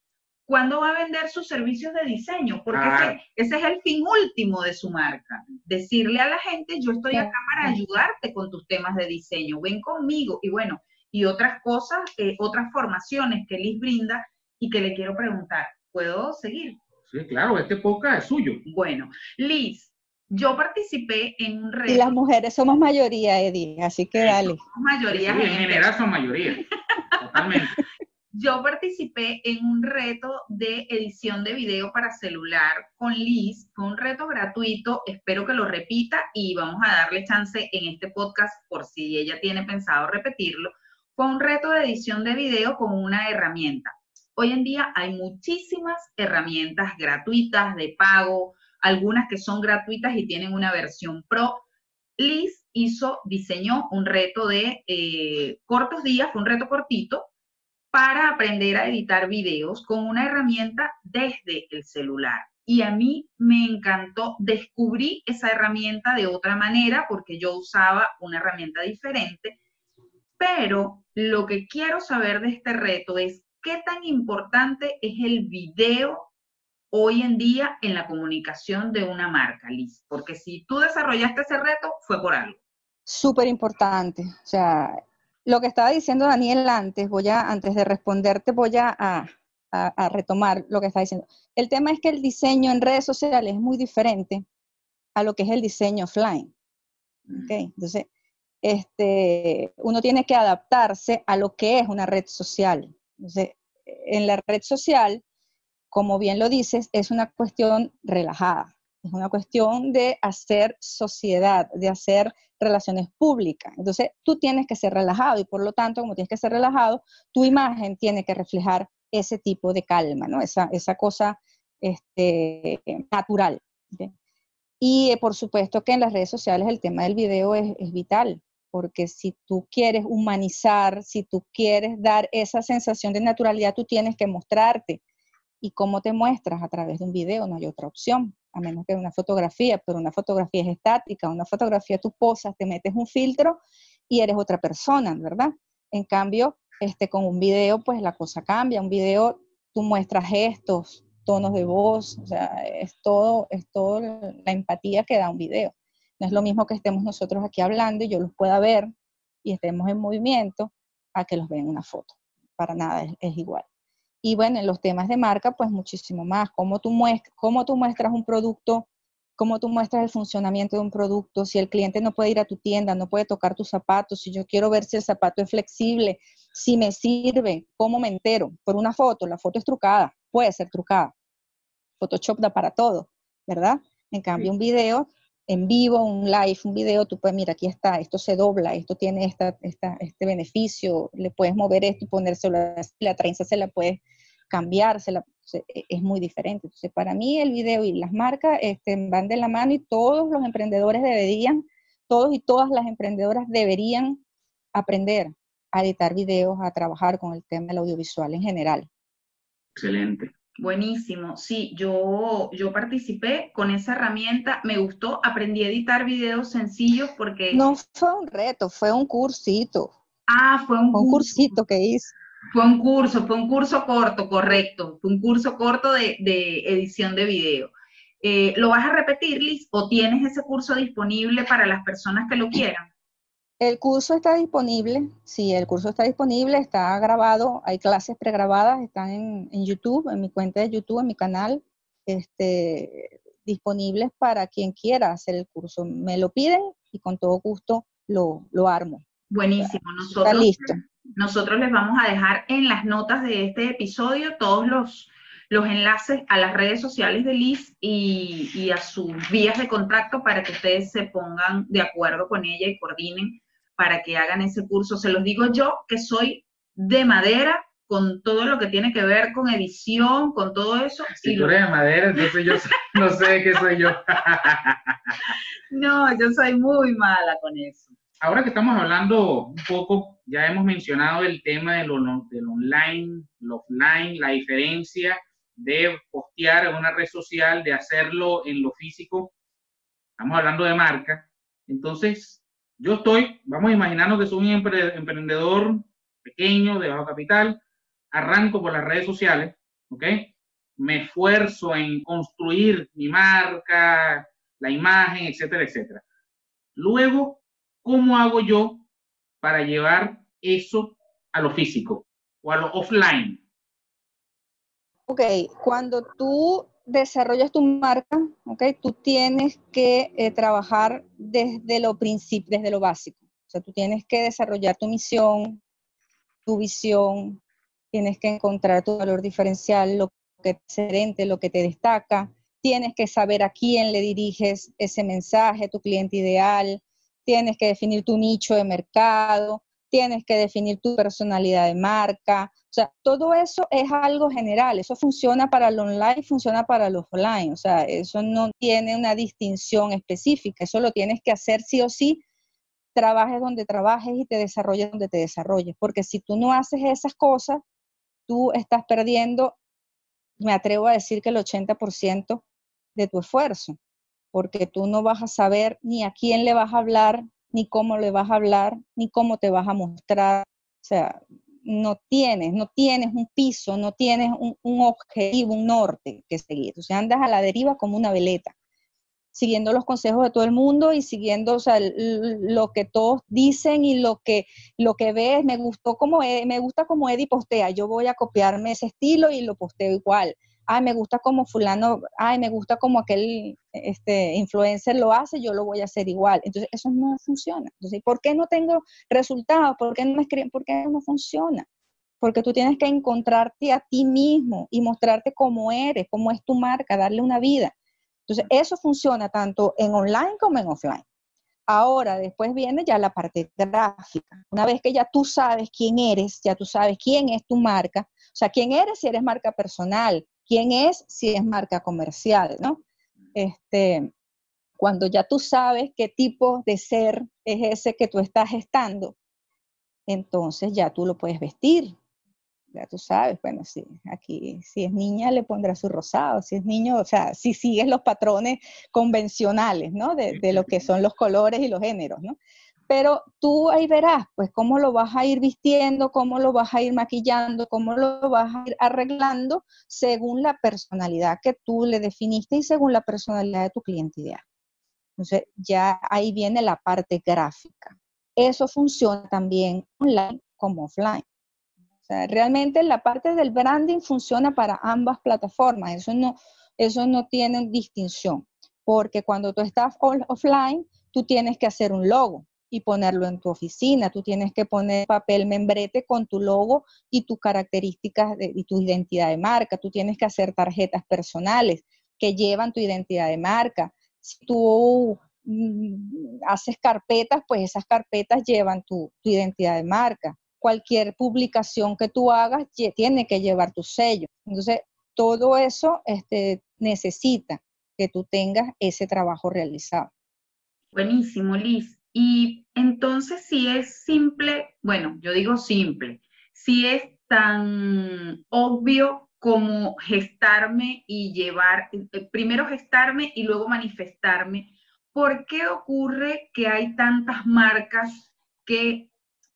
¿Cuándo va a vender sus servicios de diseño? Porque ese, es el fin último de su marca. Decirle a la gente, yo estoy acá para ayudarte con tus temas de diseño, ven conmigo. Y bueno, y otras cosas, eh, otras formaciones que Liz brinda y que le quiero preguntar. ¿Puedo seguir? Sí, claro, este podcast es suyo. Bueno, Liz, yo participé en un reto. Y las mujeres somos mayoría, Eddie, así que dale. Somos mayoría. en general son mayoría, totalmente. yo participé en un reto de edición de video para celular con Liz. Fue un reto gratuito, espero que lo repita y vamos a darle chance en este podcast por si ella tiene pensado repetirlo. Fue un reto de edición de video con una herramienta. Hoy en día hay muchísimas herramientas gratuitas de pago, algunas que son gratuitas y tienen una versión pro. Liz hizo, diseñó un reto de eh, cortos días, fue un reto cortito, para aprender a editar videos con una herramienta desde el celular. Y a mí me encantó, descubrí esa herramienta de otra manera porque yo usaba una herramienta diferente, pero lo que quiero saber de este reto es qué tan importante es el video hoy en día en la comunicación de una marca, Liz, porque si tú desarrollaste ese reto fue por algo. Súper importante, o sea, lo que estaba diciendo Daniel antes, voy a, antes de responderte, voy a, retomar lo que está diciendo. El tema es que el diseño en redes sociales es muy diferente a lo que es el diseño offline. ¿okay? Entonces, este, uno tiene que adaptarse a lo que es una red social. Entonces, en la red social, como bien lo dices, es una cuestión relajada. Es una cuestión de hacer sociedad, de hacer relaciones públicas. Entonces, tú tienes que ser relajado y por lo tanto, como tienes que ser relajado, tu imagen tiene que reflejar ese tipo de calma, ¿no? Esa, esa cosa este, natural. Y eh, por supuesto que en las redes sociales el tema del video es, es vital, porque si tú quieres humanizar, si tú quieres dar esa sensación de naturalidad, tú tienes que mostrarte. ¿Y cómo te muestras? A través de un video, no hay otra opción a menos que una fotografía, pero una fotografía es estática, una fotografía tú posas, te metes un filtro y eres otra persona, ¿verdad? En cambio, este, con un video, pues la cosa cambia. Un video, tú muestras gestos, tonos de voz, o sea, es todo, es todo la empatía que da un video. No es lo mismo que estemos nosotros aquí hablando y yo los pueda ver y estemos en movimiento a que los vean una foto. Para nada es igual. Y bueno, en los temas de marca, pues muchísimo más. Cómo tú, muestras, cómo tú muestras un producto, cómo tú muestras el funcionamiento de un producto, si el cliente no puede ir a tu tienda, no puede tocar tus zapatos, si yo quiero ver si el zapato es flexible, si me sirve, cómo me entero. Por una foto, la foto es trucada, puede ser trucada. Photoshop da para todo, ¿verdad? En cambio, un video en vivo, un live, un video, tú puedes, mira, aquí está, esto se dobla, esto tiene esta, esta, este beneficio, le puedes mover esto y ponérselo, la trenza se la puedes cambiar, e, es muy diferente. Entonces, para mí el video y las marcas este, van de la mano y todos los emprendedores deberían, todos y todas las emprendedoras deberían aprender a editar videos, a trabajar con el tema del audiovisual en general. Excelente. Buenísimo, sí, yo, yo participé con esa herramienta, me gustó, aprendí a editar videos sencillos porque... No fue un reto, fue un cursito. Ah, fue un, un cursito que hice. Fue un curso, fue un curso corto, correcto, fue un curso corto de, edición de video. Eh, ¿Lo vas a repetir, Liz, o tienes ese curso disponible para las personas que lo quieran? El curso está disponible, sí, el curso está disponible, está grabado, hay clases pregrabadas, están en, YouTube, en mi cuenta de YouTube, en mi canal, este, disponibles para quien quiera hacer el curso. Me lo piden y con todo gusto lo, lo armo. Buenísimo, nosotros, nosotros les vamos a dejar en las notas de este episodio todos los, los enlaces a las redes sociales de Liz y, y a sus vías de contacto para que ustedes se pongan de acuerdo con ella y coordinen para que hagan ese curso. Se los digo yo, que soy de madera, con todo lo que tiene que ver con edición, con todo eso. Si tú eres de madera, entonces yo no sé qué soy yo. no, yo soy muy mala con eso. Ahora que estamos hablando un poco, ya hemos mencionado el tema del, del online, el offline, la diferencia de postear en una red social, de hacerlo en lo físico. Estamos hablando de marca. Entonces, yo estoy, vamos a imaginarnos que soy un emprendedor pequeño, de bajo capital, arranco por las redes sociales, ¿ok? Me esfuerzo en construir mi marca, la imagen, etcétera, etcétera. Luego, ¿cómo hago yo para llevar eso a lo físico o a lo offline? Ok, cuando tú desarrollas tu marca, ¿ok? Tú tienes que eh, trabajar desde lo desde lo básico. O sea, tú tienes que desarrollar tu misión, tu visión, tienes que encontrar tu valor diferencial, lo que te diferente, lo que te destaca, tienes que saber a quién le diriges ese mensaje, tu cliente ideal, tienes que definir tu nicho de mercado, tienes que definir tu personalidad de marca. O sea, todo eso es algo general. Eso funciona para el online, funciona para el offline. O sea, eso no tiene una distinción específica. Eso lo tienes que hacer sí o sí, trabajes donde trabajes y te desarrolles donde te desarrolles. Porque si tú no haces esas cosas, tú estás perdiendo, me atrevo a decir que el 80% de tu esfuerzo. Porque tú no vas a saber ni a quién le vas a hablar, ni cómo le vas a hablar, ni cómo te vas a mostrar. O sea, no tienes, no tienes un piso, no tienes un, objetivo, un norte que seguir. O sea, andas a la deriva como una veleta, siguiendo los consejos de todo el mundo y siguiendo o sea, lo que todos dicen y lo que, lo que ves. Me gustó como, e, me gusta como Eddie postea, yo voy a copiarme ese estilo y lo posteo igual ay, me gusta como fulano, ay, me gusta como aquel este, influencer lo hace, yo lo voy a hacer igual. Entonces, eso no funciona. Entonces, ¿por qué no tengo resultados? ¿Por qué no me escriben? ¿Por qué no funciona? Porque tú tienes que encontrarte a ti mismo y mostrarte cómo eres, cómo es tu marca, darle una vida. Entonces, eso funciona tanto en online como en offline. Ahora, después viene ya la parte gráfica. Una vez que ya tú sabes quién eres, ya tú sabes quién es tu marca, o sea, quién eres si eres marca personal, quién es si es marca comercial, ¿no? Este, cuando ya tú sabes qué tipo de ser es ese que tú estás gestando, entonces ya tú lo puedes vestir. Ya tú sabes, bueno, sí, aquí si es niña le pondrá su rosado, si es niño, o sea, si sigues los patrones convencionales, ¿no? De, de lo que son los colores y los géneros, ¿no? Pero tú ahí verás, pues, cómo lo vas a ir vistiendo, cómo lo vas a ir maquillando, cómo lo vas a ir arreglando según la personalidad que tú le definiste y según la personalidad de tu cliente ideal. Entonces, ya ahí viene la parte gráfica. Eso funciona también online como offline. O realmente la parte del branding funciona para ambas plataformas. Eso no, eso no tiene distinción, porque cuando tú estás offline, tú tienes que hacer un logo y ponerlo en tu oficina. Tú tienes que poner papel membrete con tu logo y tus características y tu identidad de marca. Tú tienes que hacer tarjetas personales que llevan tu identidad de marca. Si tú mm, haces carpetas, pues esas carpetas llevan tu, identidad de marca. Cualquier publicación que tú hagas tiene que llevar tu sello. Entonces, todo eso este, necesita que tú tengas ese trabajo realizado. Buenísimo, Liz. Y entonces si es simple, bueno, yo digo simple, si es tan obvio como gestarme y llevar, eh, primero gestarme y luego manifestarme, ¿por qué ocurre que hay tantas marcas que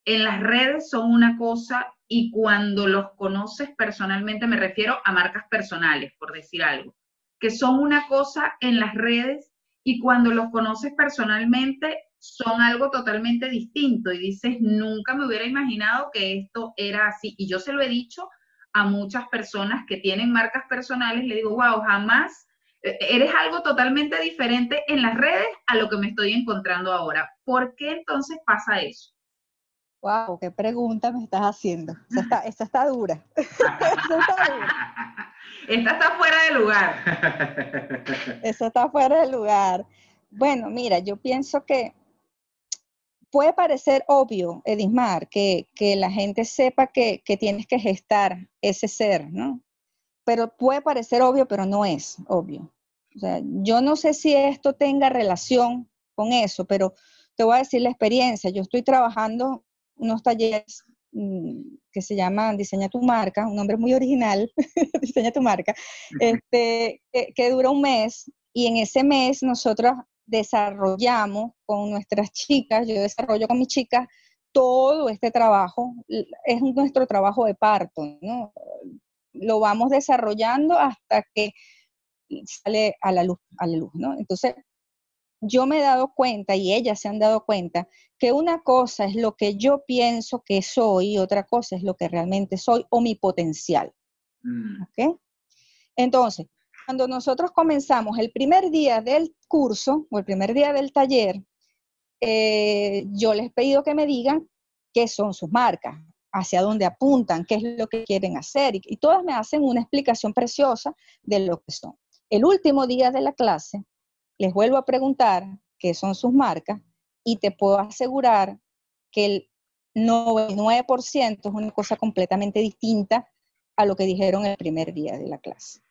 en las redes son una cosa y cuando los conoces personalmente, me refiero a marcas personales, por decir algo, que son una cosa en las redes y cuando los conoces personalmente son algo totalmente distinto y dices, nunca me hubiera imaginado que esto era así. Y yo se lo he dicho a muchas personas que tienen marcas personales, le digo, wow, jamás eh, eres algo totalmente diferente en las redes a lo que me estoy encontrando ahora. ¿Por qué entonces pasa eso? Wow, qué pregunta me estás haciendo. Esta está, está dura. Esta está fuera de lugar. Esta está fuera de lugar. Bueno, mira, yo pienso que puede parecer obvio, Edismar, que, la gente sepa que, tienes que gestar ese ser, ¿no? Pero puede parecer obvio, pero no es obvio. O sea, yo no sé si esto tenga relación con eso, pero te voy a decir la experiencia. Yo estoy trabajando unos talleres mm, que se llaman Diseña tu marca, un nombre muy original, Diseña tu marca, este, que, que dura un mes y en ese mes nosotros desarrollamos con nuestras chicas, yo desarrollo con mis chicas todo este trabajo, es nuestro trabajo de parto, ¿no? Lo vamos desarrollando hasta que sale a la luz, a la luz, ¿no? Entonces, yo me he dado cuenta y ellas se han dado cuenta que una cosa es lo que yo pienso que soy y otra cosa es lo que realmente soy o mi potencial. Mm. ¿Ok? Entonces, cuando nosotros comenzamos el primer día del curso o el primer día del taller, eh, yo les he pedido que me digan qué son sus marcas. hacia dónde apuntan, qué es lo que quieren hacer, y, todas me hacen una explicación preciosa de lo que son. El último día de la clase, les vuelvo a preguntar qué son sus marcas y te puedo asegurar que el 99% es una cosa completamente distinta a lo que dijeron el primer día de la clase.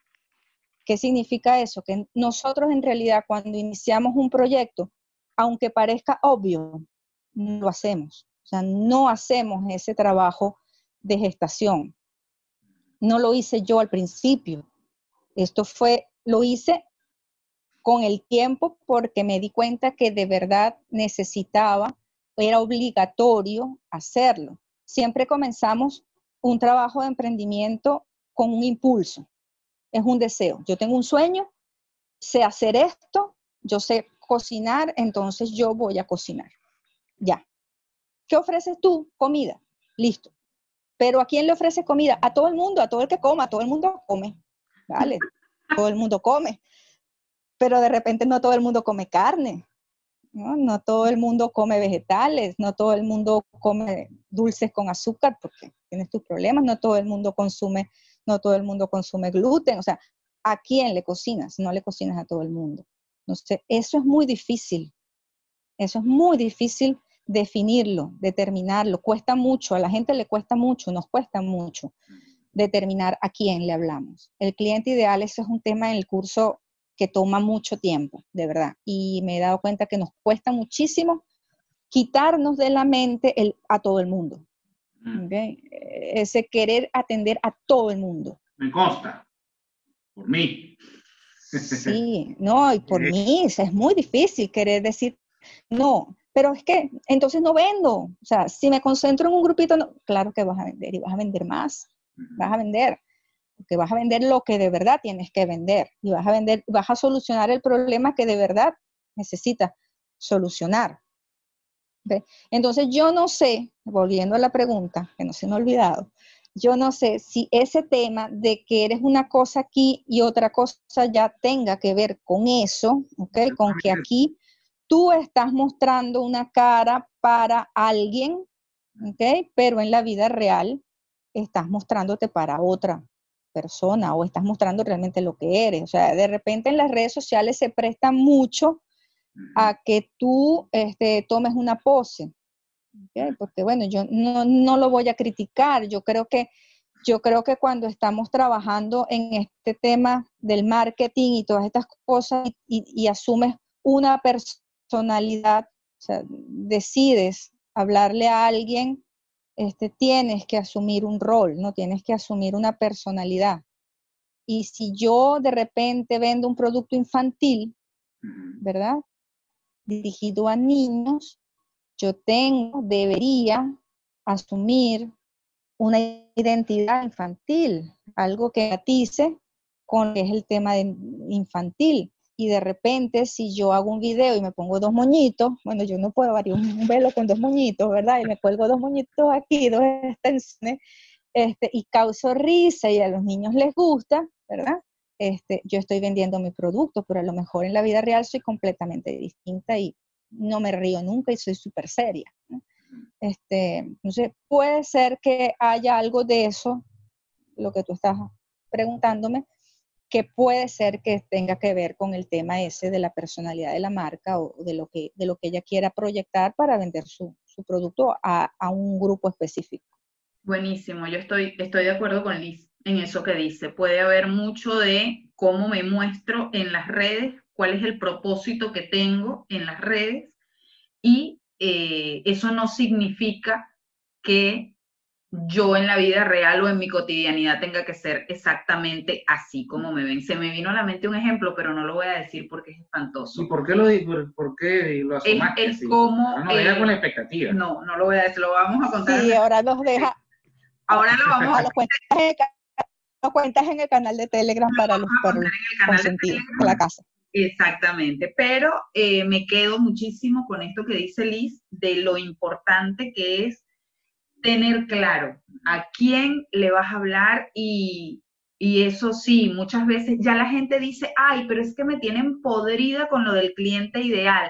¿Qué significa eso? Que nosotros en realidad cuando iniciamos un proyecto, aunque parezca obvio, no lo hacemos. O sea, no hacemos ese trabajo de gestación. No lo hice yo al principio. Esto fue, lo hice con el tiempo porque me di cuenta que de verdad necesitaba, era obligatorio hacerlo. Siempre comenzamos un trabajo de emprendimiento con un impulso, es un deseo. Yo tengo un sueño, sé hacer esto, yo sé cocinar, entonces yo voy a cocinar. Ya. ¿Qué ofreces tú? Comida. Listo. Pero ¿a quién le ofreces comida? A todo el mundo, a todo el que coma, todo el mundo come. ¿Vale? todo el mundo come. Pero de repente no todo el mundo come carne. ¿no? todo el mundo come vegetales, no todo el mundo come dulces con azúcar porque tienes tus problemas, no todo el mundo consume, no todo el mundo consume gluten, o sea, ¿a quién le cocinas? No le cocinas a todo el mundo. Entonces, eso es muy difícil. Eso es muy difícil definirlo, determinarlo. Cuesta mucho, a la gente le cuesta mucho, nos cuesta mucho determinar a quién le hablamos. El cliente ideal, ese es un tema en el curso que toma mucho tiempo, de verdad. Y me he dado cuenta que nos cuesta muchísimo quitarnos de la mente el, a todo el mundo. Mm. Ese querer atender a todo el mundo. Me consta, por mí. Sí, no, y por mí, es muy difícil querer decir, no, pero es que entonces no vendo. O sea, si me concentro en un grupito, no, claro que vas a vender y vas a vender más. Vas a vender, porque vas a vender lo que de verdad tienes que vender y vas a vender, vas a solucionar el problema que de verdad necesitas solucionar. Entonces yo no sé, volviendo a la pregunta, que no se me ha olvidado, yo no sé si ese tema de que eres una cosa aquí y otra cosa ya tenga que ver con eso, ¿ok? Con que aquí tú estás mostrando una cara para alguien, ¿ok? Pero en la vida real estás mostrándote para otra persona o estás mostrando realmente lo que eres. O sea, de repente en las redes sociales se presta mucho a que tú este, tomes una pose. Porque bueno, yo no, lo voy a criticar. Yo creo que yo creo que cuando estamos trabajando en este tema del marketing y todas estas cosas y asumes una persona personalidad, o sea, decides hablarle a alguien, este, tienes que asumir un rol, no tienes que asumir una personalidad. Y si yo de repente vendo un producto infantil, ¿verdad? Dirigido a niños, yo tengo, debería asumir una identidad infantil, algo que atice con es el tema infantil y de repente si yo hago un video y me pongo dos moñitos, bueno, yo no puedo variar un velo con dos moñitos, ¿verdad? Y me cuelgo dos moñitos aquí, dos extensiones, este, y causo risa y a los niños les gusta, ¿verdad? Este, yo estoy vendiendo mi producto, pero a lo mejor en la vida real soy completamente distinta y no me río nunca y soy súper seria. Este, entonces, puede ser que haya algo de eso, lo que tú estás preguntándome, que puede ser que tenga que ver con el tema ese de la personalidad de la marca o de lo que, de lo que ella quiera proyectar para vender su, producto a, un grupo específico. Buenísimo, yo estoy, estoy de acuerdo con Liz en eso que dice. Puede haber mucho de cómo me muestro en las redes, cuál es el propósito que tengo en las redes y eh, eso no significa que yo en la vida real o en mi cotidianidad tenga que ser exactamente así como me ven. Se me vino a la mente un ejemplo, pero no lo voy a decir porque es espantoso. ¿Y por qué lo, por, por qué lo asumaste es, como... No, era con la expectativa. No, no lo voy a decir, lo vamos a contar. Sí, ahora nos deja... Ahora lo vamos a... cuentas en el, canal de Telegram para los perros consentidos de la casa. Exactamente, pero eh, me quedo muchísimo con esto que dice Liz de lo importante que es tener claro a quién le vas a hablar y, eso sí, muchas veces ya la gente dice, ay, pero es que me tienen podrida con lo del cliente ideal.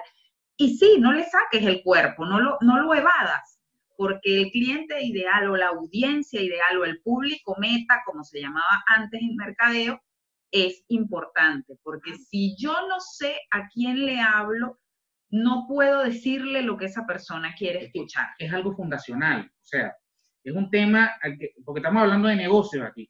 Y sí, no le saques el cuerpo, no lo, no lo evadas, porque el cliente ideal o la audiencia ideal o el público meta, como se llamaba antes en mercadeo, es importante, porque si yo no sé a quién le hablo, no puedo decirle lo que esa persona quiere escuchar. Es algo fundacional, o sea, es un tema, porque estamos hablando de negocios aquí,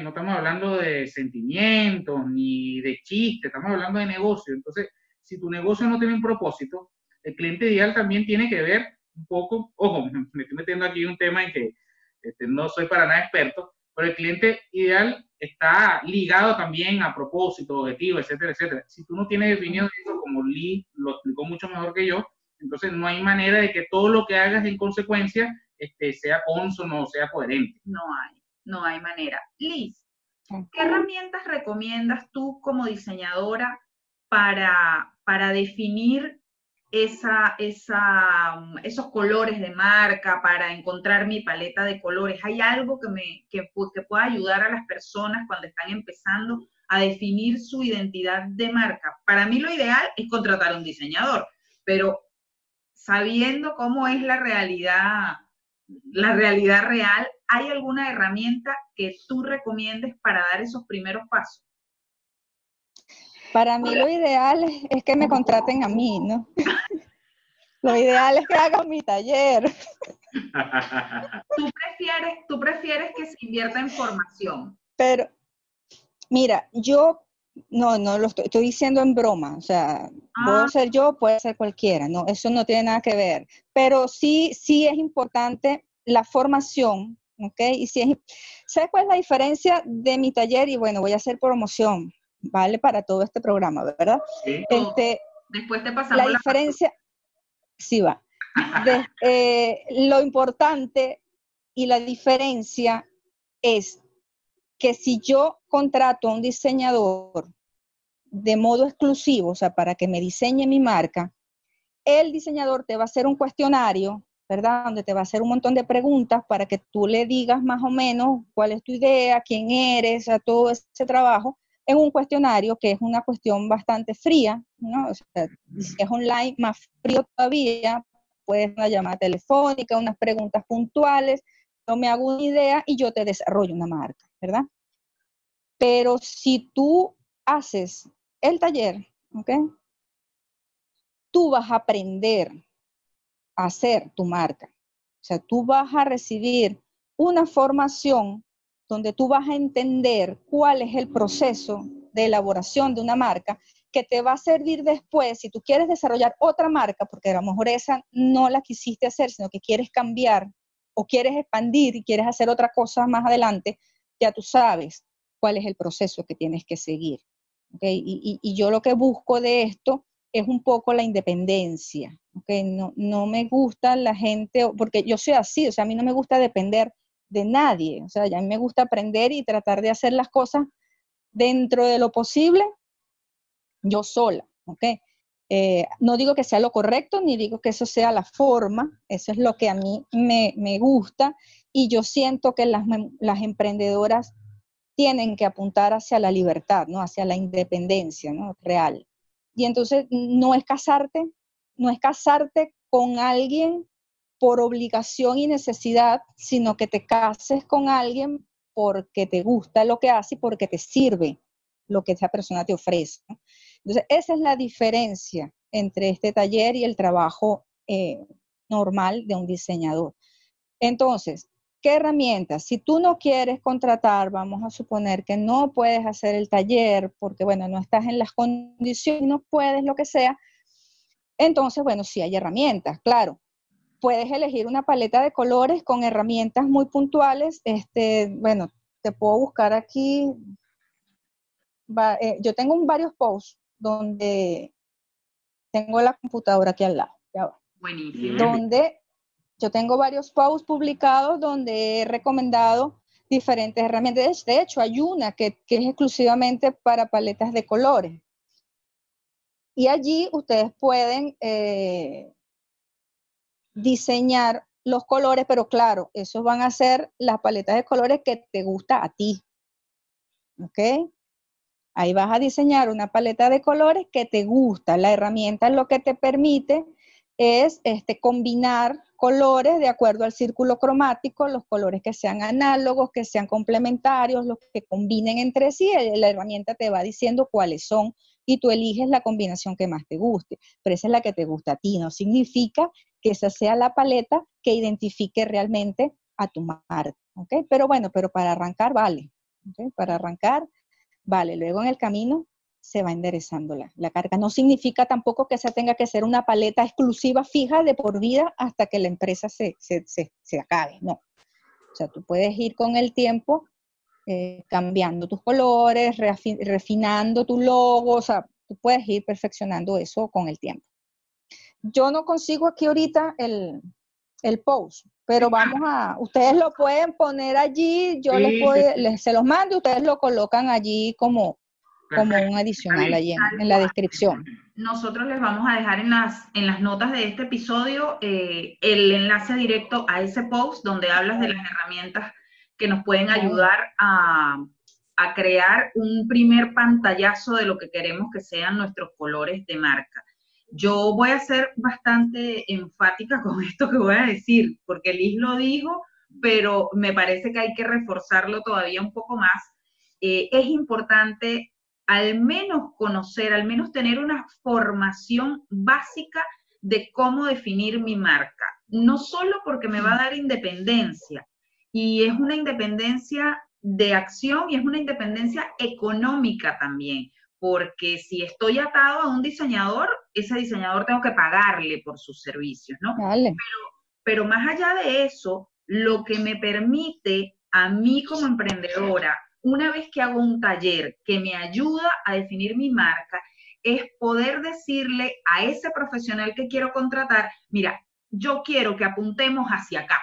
no estamos hablando de sentimientos ni de chistes, estamos hablando de negocio. Entonces, si tu negocio no tiene un propósito, el cliente ideal también tiene que ver un poco, ojo, me estoy metiendo aquí un tema en que este, no soy para nada experto, pero el cliente ideal está ligado también a propósito, objetivo, etcétera, etcétera. Si tú no tienes definido eso, como Lee lo explicó mucho mejor que yo, entonces no hay manera de que todo lo que hagas en consecuencia este, sea consono o sea coherente. No hay, no hay manera. Liz, ¿qué herramientas recomiendas tú como diseñadora para, para definir mm, esos colores de marca, para encontrar mi paleta de colores? ¿Hay algo que, me, que, que pueda ayudar a las personas cuando están empezando a definir su identidad de marca? Para mí lo ideal es contratar a un diseñador, pero sabiendo cómo es la realidad, la realidad real, ¿hay alguna herramienta que tú recomiendes para dar esos primeros pasos? Para mí lo ideal es, que me contraten a mí, ¿no? lo ideal es que hagan mi taller. ¿Tú prefieres, tú prefieres que se invierta en formación. Pero, mira, yo no, no lo estoy, diciendo en broma, o sea, puedo ah. ser yo, puede ser cualquiera, no, eso no tiene nada que ver, pero sí, sí es importante la formación, ¿ok? Y si es, ¿sabes cuál es la diferencia de mi taller? Y bueno, voy a hacer promoción, ¿vale? Para todo este programa, ¿verdad? Sí. Este, Después te pasamos la, diferencia, sí va. Eh, lo importante y la diferencia es que si yo contrato a un diseñador de modo exclusivo, o sea, para que me diseñe mi marca, el diseñador te va a hacer un cuestionario, ¿verdad? Donde te va a hacer un montón de preguntas para que tú le digas más o menos cuál es tu idea, quién eres, a todo ese trabajo, en un cuestionario que es una cuestión bastante fría, ¿no? O sea, si es online, más frío todavía, puedes una llamada telefónica, unas preguntas puntuales, yo me hago una idea y yo te desarrollo una marca, ¿verdad? Pero si tú haces el taller, ¿ok? Tú vas a aprender a hacer tu marca. O sea, tú vas a recibir una formación donde tú vas a entender cuál es el proceso de elaboración de una marca que te va a servir después si tú quieres desarrollar otra marca, porque a lo mejor esa no la quisiste hacer, sino que quieres cambiar o quieres expandir y quieres hacer otra cosa más adelante, ya tú sabes cuál es el proceso que tienes que seguir. Y, y, yo lo que busco de esto es un poco la independencia. ¿okay? No, no me gusta la gente, porque yo soy así, o sea, a mí no me gusta depender de nadie. O sea, a mí me gusta aprender y tratar de hacer las cosas dentro de lo posible yo sola, ¿ok? Eh, no digo que sea lo correcto, ni digo que eso sea la forma, eso es lo que a mí me, gusta y yo siento que las, las, emprendedoras tienen que apuntar hacia la libertad, ¿no? Hacia la independencia, ¿no? Real. Y entonces no es casarte, no es casarte con alguien por obligación y necesidad, sino que te cases con alguien porque te gusta lo que hace y porque te sirve lo que esa persona te ofrece. Entonces, esa es la diferencia entre este taller y el trabajo eh, normal de un diseñador. Entonces, ¿qué herramientas? Si tú no quieres contratar, vamos a suponer que no puedes hacer el taller porque, bueno, no estás en las condiciones, no puedes, lo que sea, entonces, bueno, sí hay herramientas, claro puedes elegir una paleta de colores con herramientas muy puntuales. Este, bueno, te puedo buscar aquí. Eh, yo tengo varios posts donde tengo la computadora aquí al lado. Buenísimo. Donde yo tengo varios posts publicados donde he recomendado diferentes herramientas. De hecho, hay una que, que es exclusivamente para paletas de colores. Y allí ustedes pueden eh, diseñar los colores, pero claro, esos van a ser las paletas de colores que te gusta a ti. ¿Ok? Ahí vas a diseñar una paleta de colores que te gusta. La herramienta lo que te permite es este, combinar colores de acuerdo al círculo cromático, los colores que sean análogos, que sean complementarios, los que combinen entre sí. La herramienta te va diciendo cuáles son y tú eliges la combinación que más te guste, pero esa es la que te gusta a ti. No significa que esa sea la paleta que identifique realmente a tu marca. Pero bueno, pero para arrancar vale. Para arrancar vale. Luego en el camino se va enderezando la, carga. No significa tampoco que esa tenga que ser una paleta exclusiva fija de por vida hasta que la empresa se, se, acabe, no. O sea, tú puedes ir con el tiempo eh, cambiando tus colores, refinando tu logo, o sea, tú puedes ir perfeccionando eso con el tiempo. Yo no consigo aquí ahorita el, post, pero vamos a, ustedes lo pueden poner allí, yo les, se los mando, ustedes lo colocan allí como, como un adicional ahí en, la descripción. Nosotros les vamos a dejar en las, en las notas de este episodio eh, el enlace directo a ese post donde hablas de las herramientas que nos pueden ayudar a, a crear un primer pantallazo de lo que queremos que sean nuestros colores de marca. Yo voy a ser bastante enfática con esto que voy a decir, porque Liz lo dijo, pero me parece que hay que reforzarlo todavía un poco más. Eh, es importante al menos conocer, al menos tener una formación básica de cómo definir mi marca. No solo porque me va a dar independencia, y es una independencia de acción y es una independencia económica también, porque si estoy atado a un diseñador, ese diseñador tengo que pagarle por sus servicios, ¿no? Pero, pero más allá de eso, lo que me permite a mí como emprendedora una vez que hago un taller que me ayuda a definir mi marca, es poder decirle a ese profesional que quiero contratar, mira, yo quiero que apuntemos hacia acá,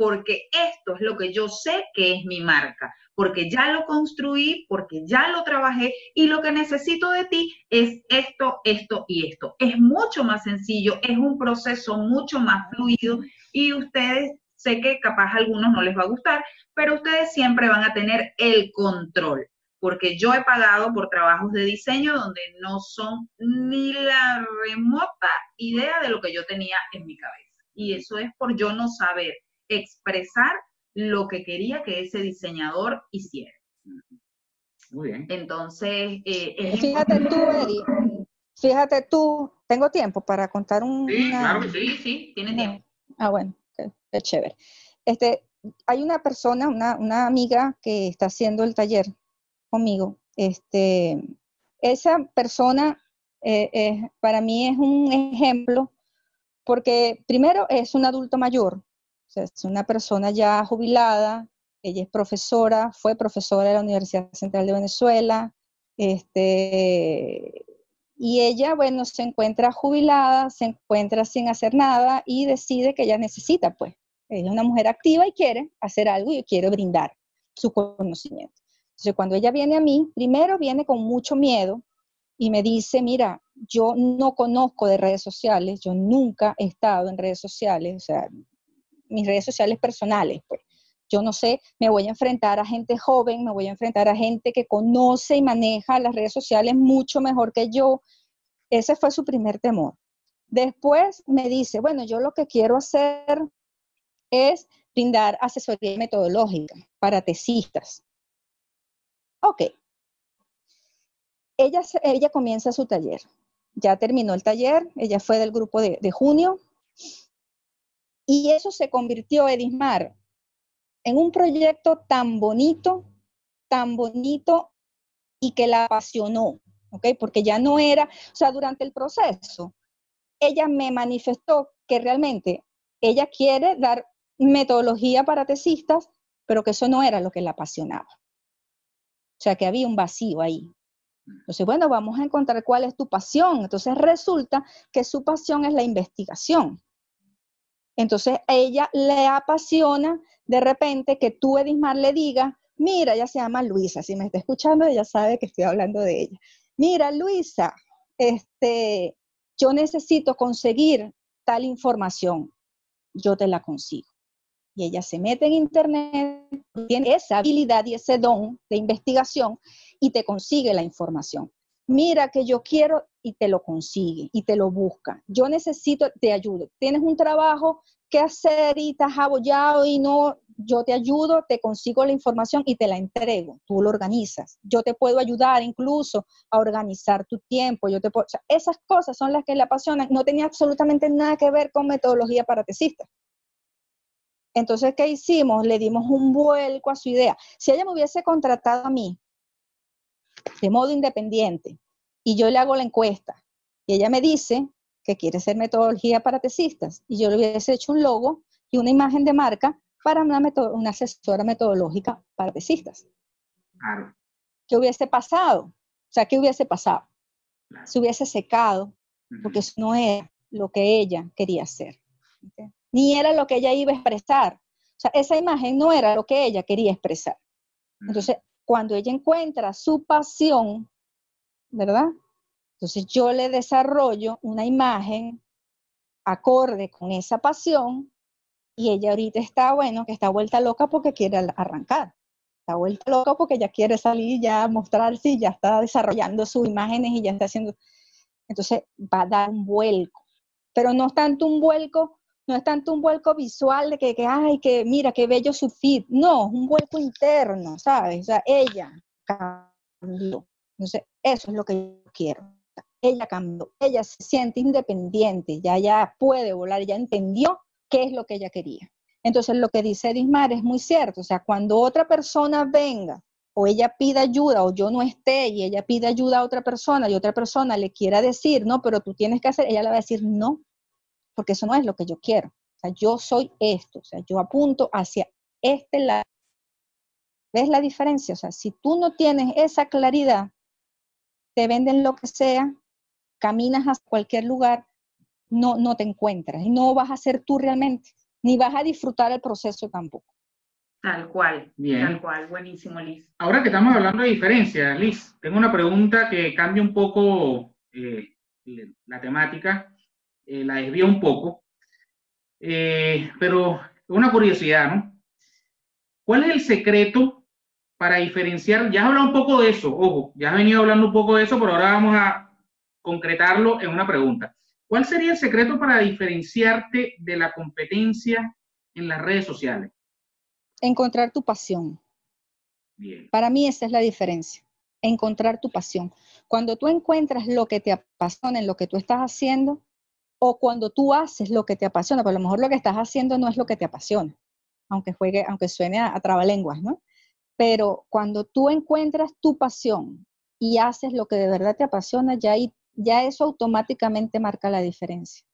porque esto es lo que yo sé que es mi marca, porque ya lo construí, porque ya lo trabajé y lo que necesito de ti es esto, esto y esto. Es mucho más sencillo, es un proceso mucho más fluido y ustedes sé que capaz a algunos no les va a gustar, pero ustedes siempre van a tener el control, porque yo he pagado por trabajos de diseño donde no son ni la remota idea de lo que yo tenía en mi cabeza. Y eso es por yo no saber expresar lo que quería que ese diseñador hiciera. Muy bien. Entonces, eh, fíjate tú, Eri, fíjate tú, tengo tiempo para contar un... Sí, claro que sí, sí, tiene tiempo. Ah, bueno, qué chévere. Este, hay una persona, una, amiga que está haciendo el taller conmigo. Este, esa persona eh, para mí es un ejemplo porque primero es un adulto mayor, es una persona ya jubilada, ella es profesora, fue profesora de la Universidad Central de Venezuela, este, y ella, bueno, se encuentra jubilada, se encuentra sin hacer nada y decide que ella necesita, pues, ella es una mujer activa y quiere hacer algo y quiere brindar su conocimiento. Entonces, cuando ella viene a mí, primero viene con mucho miedo y me dice, mira, yo no conozco de redes sociales, yo nunca he estado en redes sociales, o sea, mis redes sociales personales, pues. Yo no sé, me voy a enfrentar a gente joven, me voy a enfrentar a gente que conoce y maneja las redes sociales mucho mejor que yo. Ese fue su primer temor. Después me dice, bueno, yo lo que quiero hacer es brindar asesoría metodológica para tesistas. Ok. Ella, ella comienza su taller. Ya terminó el taller, ella fue del grupo de, de junio. Y eso se convirtió, Edismar, en un proyecto tan bonito, tan bonito y que la apasionó, ¿ok? Porque ya no era, o sea, durante el proceso, ella me manifestó que realmente ella quiere dar metodología para tesistas, pero que eso no era lo que la apasionaba. O sea, que había un vacío ahí. Entonces, bueno, vamos a encontrar cuál es tu pasión. Entonces, resulta que su pasión es la investigación. Entonces, a ella le apasiona de repente que tú, Edismar, le digas, mira, ella se llama Luisa, si me está escuchando, ella sabe que estoy hablando de ella. Mira, Luisa, este, yo necesito conseguir tal información, yo te la consigo y ella se mete en internet, tiene esa habilidad y ese don de investigación y te consigue la información. Mira que yo quiero y te lo consigue y te lo busca. Yo necesito, te ayudo. Tienes un trabajo que hacer y estás abollado y no, yo te ayudo, te consigo la información y te la entrego. Tú lo organizas. Yo te puedo ayudar incluso a organizar tu tiempo. Yo te puedo, esas cosas son las que le apasionan. No tenía absolutamente nada que ver con metodología para tesistas. Entonces, ¿qué hicimos? Le dimos un vuelco a su idea. Si ella me hubiese contratado a mí de modo independiente y yo le hago la encuesta y ella me dice que quiere ser metodología para tesistas y yo le hubiese hecho un logo y una imagen de marca para una, una asesora metodológica para tesistas. Claro. ¿Qué hubiese pasado? O sea, ¿qué hubiese pasado? Se hubiese secado, porque eso no era lo que ella quería hacer. Ni era lo que ella iba a expresar. O sea, esa imagen no era lo que ella quería expresar. Entonces, cuando ella encuentra su pasión, ¿verdad? Entonces yo le desarrollo una imagen acorde con esa pasión y ella ahorita está, bueno, que está vuelta loca porque quiere arrancar. Está vuelta loca porque ya quiere salir, ya mostrarse y ya está desarrollando sus imágenes y ya está haciendo. Entonces va a dar un vuelco. Pero no es tanto un vuelco no es tanto un vuelco visual de que, que, ay, que mira, qué bello su feed. No, un vuelco interno, ¿sabes? O sea, ella cambió. Entonces, eso es lo que yo quiero. Ella cambió, ella se siente independiente, ya, ya puede volar, ya entendió qué es lo que ella quería. Entonces, lo que dice Dismar es muy cierto. O sea, cuando otra persona venga o ella pida ayuda o yo no esté y ella pide ayuda a otra persona y otra persona le quiera decir, no, pero tú tienes que hacer, ella le va a decir, no, porque eso no es lo que yo quiero. O sea, yo soy esto, o sea, yo apunto hacia este lado. ¿Ves la diferencia? O sea, si tú no tienes esa claridad, te venden lo que sea, caminas a cualquier lugar, no, no te encuentras y no vas a ser tú realmente, ni vas a disfrutar el proceso tampoco. Tal cual, Bien. tal cual, buenísimo, Liz. Ahora que estamos hablando de diferencia, Liz, tengo una pregunta que cambia un poco eh, la temática eh, la desvío un poco, eh, pero una curiosidad, ¿no? ¿Cuál es el secreto para diferenciar? Ya has hablado un poco de eso, ojo, ya has venido hablando un poco de eso, pero ahora vamos a concretarlo en una pregunta. ¿Cuál sería el secreto para diferenciarte de la competencia en las redes sociales? Encontrar tu pasión. Bien. Para mí esa es la diferencia, encontrar tu pasión. Cuando tú encuentras lo que te apasiona en lo que tú estás haciendo, o cuando tú haces lo que te apasiona, pero a lo mejor lo que estás haciendo no es lo que te apasiona, aunque juegue, aunque suene a, trabalenguas, ¿no? Pero cuando tú encuentras tu pasión y haces lo que de verdad te apasiona, ya, ya eso automáticamente marca la diferencia.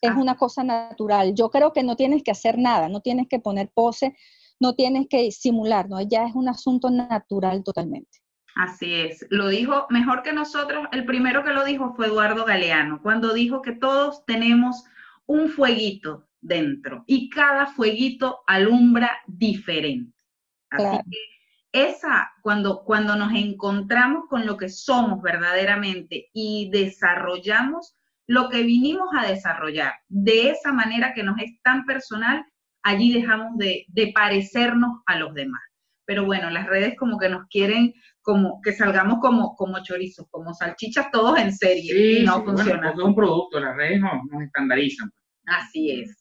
Es ah. una cosa natural. Yo creo que no tienes que hacer nada, no tienes que poner pose, no tienes que simular, ¿no? Ya es un asunto natural totalmente. Así es, lo dijo mejor que nosotros, el primero que lo dijo fue Eduardo Galeano, cuando dijo que todos tenemos un fueguito dentro y cada fueguito alumbra diferente. Así que esa, cuando, cuando nos encontramos con lo que somos verdaderamente y desarrollamos lo que vinimos a desarrollar de esa manera que nos es tan personal, allí dejamos de, de parecernos a los demás. Pero bueno, las redes como que nos quieren como que salgamos como, como chorizos, como salchichas todos en serie y no funciona. porque es un producto, las redes nos, nos estandarizan. Así es.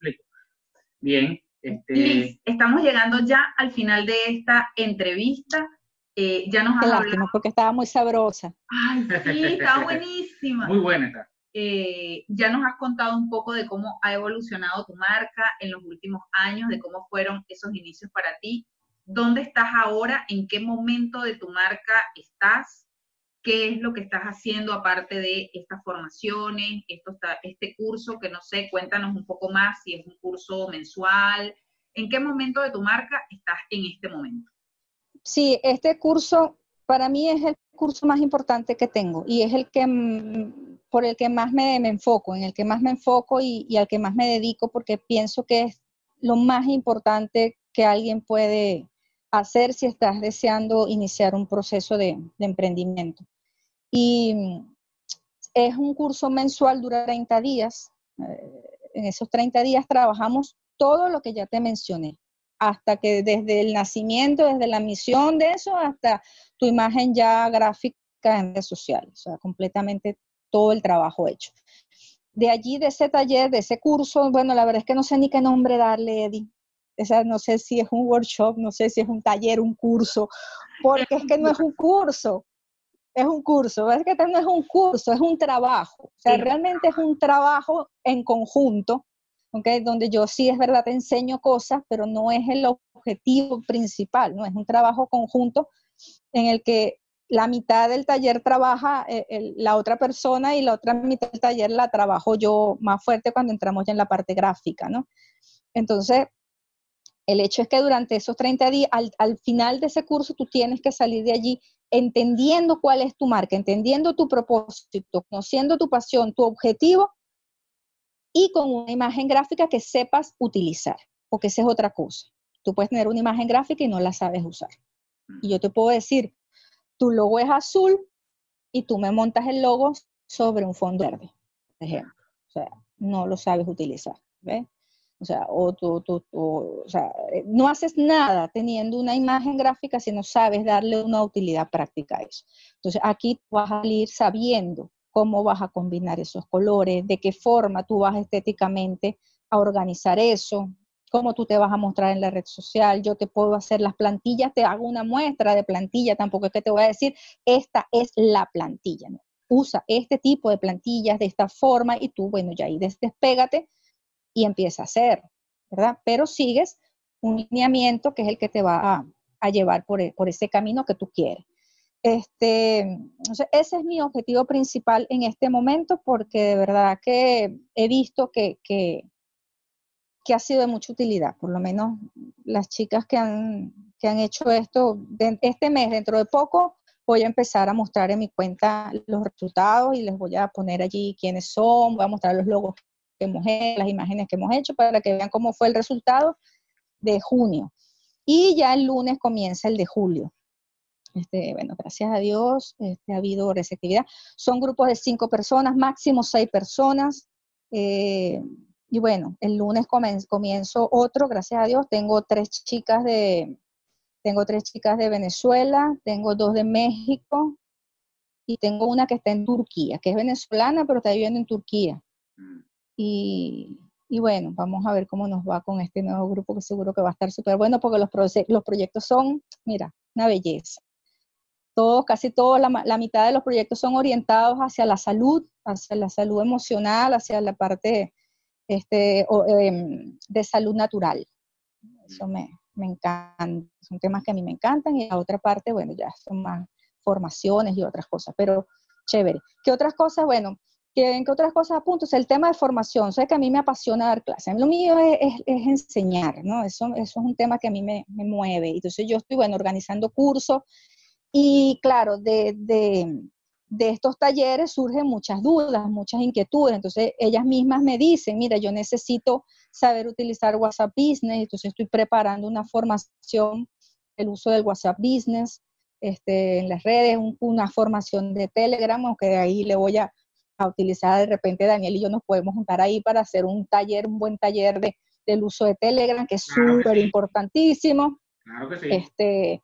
Bien. Este... estamos llegando ya al final de esta entrevista. Eh, ya nos Qué lástima, porque estaba muy sabrosa. Ay, sí, estaba buenísima. muy buena está. Eh, ya nos has contado un poco de cómo ha evolucionado tu marca en los últimos años, de cómo fueron esos inicios para ti dónde estás ahora, en qué momento de tu marca estás, qué es lo que estás haciendo aparte de estas formaciones, esto está, este curso que no sé, cuéntanos un poco más si es un curso mensual, en qué momento de tu marca estás en este momento. Sí, este curso para mí es el curso más importante que tengo y es el que por el que más me, enfoco, en el que más me enfoco y al que más me dedico porque pienso que es lo más importante que alguien puede hacer si estás deseando iniciar un proceso de, emprendimiento. Y mm, es un curso mensual, dura 30 días. Eh, en esos 30 días trabajamos todo lo que ya te mencioné, hasta que desde el nacimiento, desde la misión de eso, hasta tu imagen ya gráfica en redes sociales, o sea, completamente todo el trabajo hecho. De allí, de ese taller, de ese curso, bueno, la verdad es que no sé ni qué nombre darle, Eddie. O sea, no sé si es un workshop, no sé si es un taller, un curso, porque es que no es un curso, es un curso, es que no es un curso, es un trabajo. O sea, realmente es un trabajo en conjunto, ¿okay? donde yo sí es verdad te enseño cosas, pero no es el objetivo principal, no es un trabajo conjunto en el que la mitad del taller trabaja eh, la otra persona y la otra mitad del taller la trabajo yo más fuerte cuando entramos ya en la parte gráfica, ¿no? Entonces, el hecho es que durante esos 30 días, al, al, final de ese curso, tú tienes que salir de allí entendiendo cuál es tu marca, entendiendo tu propósito, conociendo tu pasión, tu objetivo y con una imagen gráfica que sepas utilizar, porque esa es otra cosa. Tú puedes tener una imagen gráfica y no la sabes usar. Y yo te puedo decir, tu logo es azul y tú me montas el logo sobre un fondo verde, por ejemplo. O sea, no lo sabes utilizar, ¿ves? O sea, o tú, o sea, no haces nada teniendo una imagen gráfica si no sabes darle una utilidad práctica a eso. Entonces, aquí vas a ir sabiendo cómo vas a combinar esos colores, de qué forma tú vas estéticamente a organizar eso, cómo tú te vas a mostrar en la red social, yo te puedo hacer las plantillas, te hago una muestra de plantilla, tampoco es que te voy a decir, esta es la plantilla. Usa este tipo de plantillas de esta forma y tú, bueno, ya ahí despégate y empieza a hacer, ¿verdad? Pero sigues un lineamiento que es el que te va a, llevar por, por, ese camino que tú quieres. Este, ese es mi objetivo principal en este momento porque de verdad que he visto que, que, ha sido de mucha utilidad, por lo menos las chicas que han, que han hecho esto este mes, dentro de poco, voy a empezar a mostrar en mi cuenta los resultados y les voy a poner allí quiénes son, voy a mostrar los logos hemos hecho, las imágenes que hemos hecho para que vean cómo fue el resultado de junio. Y ya el lunes comienza el de julio. Este, bueno, gracias a Dios este, ha habido receptividad. Son grupos de cinco personas, máximo seis personas. Eh, y bueno, el lunes comienzo otro, gracias a Dios. Tengo tres chicas de, tengo tres chicas de Venezuela, tengo dos de México y tengo una que está en Turquía, que es venezolana, pero está viviendo en Turquía. Y, y bueno, vamos a ver cómo nos va con este nuevo grupo, que seguro que va a estar súper bueno, porque los, los proyectos son, mira, una belleza. Todos, casi todos, la, la, mitad de los proyectos son orientados hacia la salud, hacia la salud emocional, hacia la parte este, em, de salud natural. Eso me, me encanta, son temas que a mí me encantan y la otra parte, bueno, ya son más formaciones y otras cosas, pero chévere. ¿Qué otras cosas? Bueno, ¿qué, qué otras cosas apunto? el tema de formación, sé que a mí me apasiona dar clases, lo mío es, es, enseñar, ¿no? Eso, eso es un tema que a mí me, me mueve. Entonces yo estoy, bueno, organizando cursos y claro, de, de de estos talleres surgen muchas dudas, muchas inquietudes. Entonces, ellas mismas me dicen, mira, yo necesito saber utilizar WhatsApp Business, entonces estoy preparando una formación, el uso del WhatsApp Business este, en las redes, una formación de Telegram, aunque de ahí le voy a, utilizar de repente Daniel y yo nos podemos juntar ahí para hacer un taller, un buen taller de, del uso de Telegram, que es súper importantísimo. Claro que sí. Este,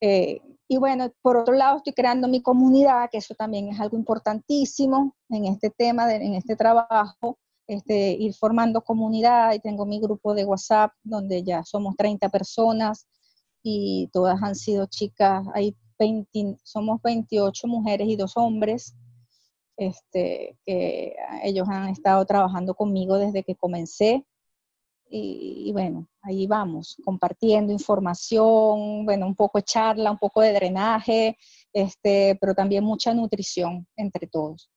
eh, y bueno, por otro lado, estoy creando mi comunidad, que eso también es algo importantísimo en este tema, en este trabajo, este, ir formando comunidad. Y tengo mi grupo de WhatsApp, donde ya somos 30 personas y todas han sido chicas. Hay 20, somos 28 mujeres y dos hombres. Este, que ellos han estado trabajando conmigo desde que comencé y, bueno, ahí vamos, compartiendo información, bueno, un poco de charla, un poco de drenaje, este, pero también mucha nutrición entre todos.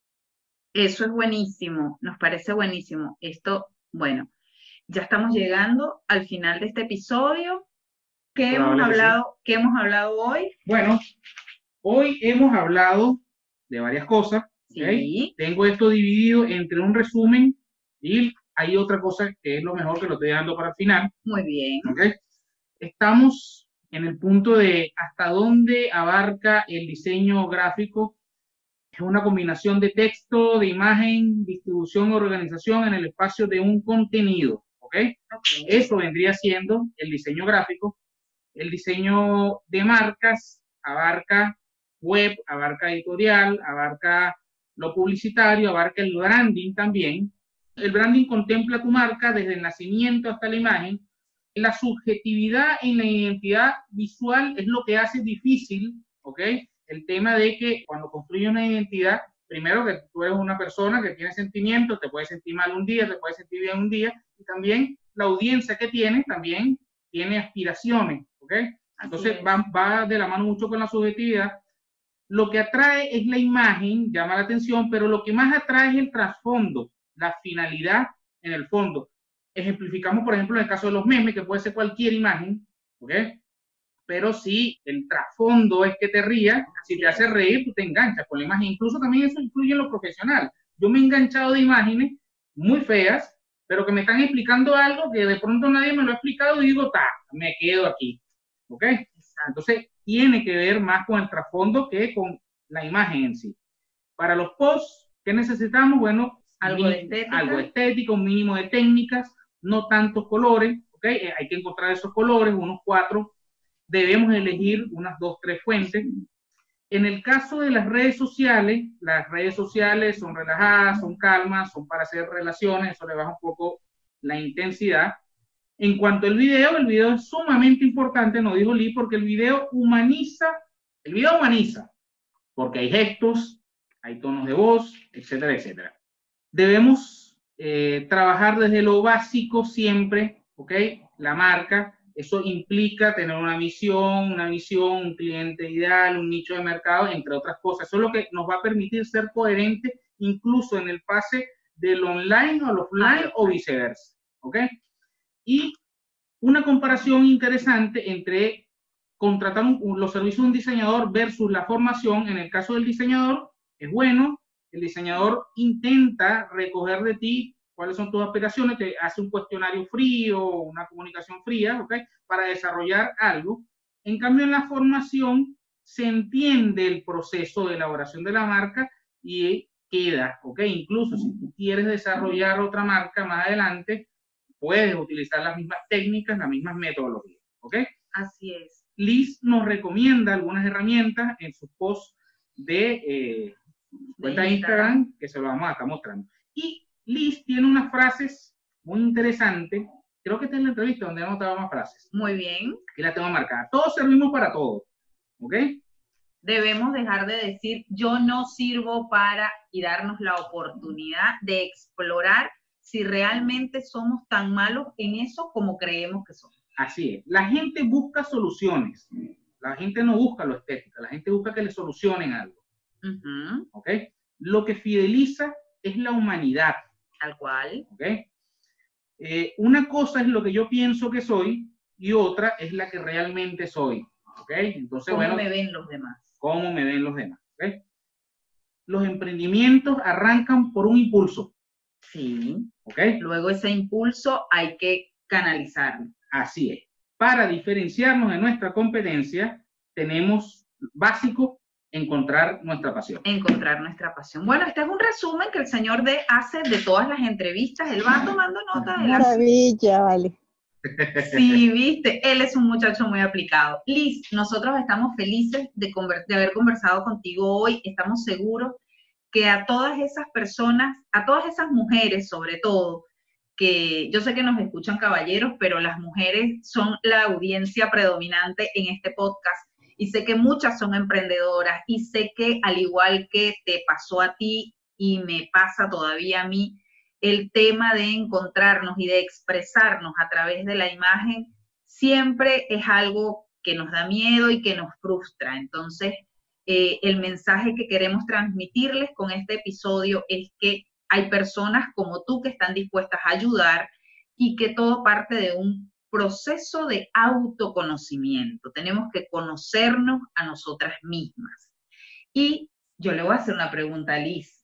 Eso es buenísimo, nos parece buenísimo. Esto, bueno, ya estamos llegando al final de este episodio. ¿Qué hemos hablado, ¿qué hemos hablado hoy? Bueno, hoy hemos hablado de varias cosas. Sí. Tengo esto dividido entre un resumen y hay otra cosa que es lo mejor que lo estoy dando para el final. Muy bien. Estamos en el punto de hasta dónde abarca el diseño gráfico. Es una combinación de texto, de imagen, distribución, organización en el espacio de un contenido. ¿ok? Eso vendría siendo el diseño gráfico. El diseño de marcas abarca web, abarca editorial, abarca lo publicitario, abarca el branding también. El branding contempla tu marca desde el nacimiento hasta la imagen. La subjetividad en la identidad visual es lo que hace difícil, ¿ok? El tema de que cuando construye una identidad, primero que tú eres una persona que tiene sentimientos, te puedes sentir mal un día, te puedes sentir bien un día, y también la audiencia que tienes también tiene aspiraciones, ¿ok? Entonces va, va de la mano mucho con la subjetividad. Lo que atrae es la imagen, llama la atención, pero lo que más atrae es el trasfondo, la finalidad en el fondo. Ejemplificamos, por ejemplo, en el caso de los memes, que puede ser cualquier imagen, ¿ok? Pero si el trasfondo es que te rías, si te hace reír, tú te enganchas con la imagen. Incluso también eso influye en lo profesional. Yo me he enganchado de imágenes muy feas, pero que me están explicando algo que de pronto nadie me lo ha explicado y digo, ta, me quedo aquí. ¿Ok? Entonces, tiene que ver más con el trasfondo que con la imagen en sí. Para los posts, ¿qué necesitamos? Bueno, algo, algo estético, un mínimo de técnicas, no tantos colores, ¿ok? Eh, hay que encontrar esos colores, unos cuatro. Debemos elegir unas dos, tres fuentes. En el caso de las redes sociales, las redes sociales son relajadas, son calmas, son para hacer relaciones, eso le baja un poco la intensidad. En cuanto al video, el video es sumamente importante, no dijo Lee, porque el video humaniza, el video humaniza, porque hay gestos, hay tonos de voz, etcétera, etcétera. Debemos eh, trabajar desde lo básico siempre, ¿ok? La marca, eso implica tener una visión, una visión, un cliente ideal, un nicho de mercado, entre otras cosas. Eso es lo que nos va a permitir ser coherente incluso en el pase del online al offline o viceversa. ¿Ok? Y una comparación interesante entre contratar los servicios de un diseñador versus la formación. En el caso del diseñador, es bueno, el diseñador intenta recoger de ti cuáles son tus aspiraciones, te hace un cuestionario frío, una comunicación fría, ¿ok? Para desarrollar algo. En cambio, en la formación se entiende el proceso de elaboración de la marca y queda, ¿ok? Incluso si tú quieres desarrollar otra marca más adelante, puedes utilizar las mismas técnicas, las mismas metodologías, ¿ok? Así es. Liz nos recomienda algunas herramientas en su post de eh, cuenta de Instagram, que se lo vamos a estar mostrando. Y Liz tiene unas frases muy interesantes. Creo que está en la entrevista donde anotaba más frases. Muy bien. Y la tengo marcada. Todos servimos para todo. ¿Ok? Debemos dejar de decir yo no sirvo para y darnos la oportunidad de explorar si realmente somos tan malos en eso como creemos que somos. Así es. La gente busca soluciones. La gente no busca lo estético. La gente busca que le solucionen algo. ¿Ok? Lo que fideliza es la humanidad. Tal cual. ¿Ok? Eh, una cosa es lo que yo pienso que soy y otra es la que realmente soy. ¿Ok? Entonces, ¿Cómo me ven los demás? ¿Cómo me ven los demás? ¿Ok? Los emprendimientos arrancan por un impulso. Sí. ¿Ok? Luego ese impulso hay que canalizarlo. Así es. Para diferenciarnos de nuestra competencia, tenemos básico encontrar nuestra pasión. Encontrar nuestra pasión. Bueno, este es un resumen que el señor D hace de todas las entrevistas. Él va tomando nota de Maravilla, vale. Sí, viste, él es un muchacho muy aplicado. Liz, nosotros estamos felices de, de haber conversado contigo hoy. Estamos seguros que a todas esas personas, a todas esas mujeres sobre todo, que yo sé que nos escuchan caballeros, pero las mujeres son la audiencia predominante en este podcast y sé que muchas son emprendedoras y sé que al igual que te pasó a ti y me pasa todavía a mí, el tema de encontrarnos y de expresarnos a través de la imagen siempre es algo que nos da miedo y que nos frustra. Entonces, eh, el mensaje que queremos transmitirles con este episodio es que hay personas como tú que están dispuestas a ayudar y que todo parte de un proceso de autoconocimiento. Tenemos que conocernos a nosotras mismas. Y yo le voy a hacer una pregunta a Liz.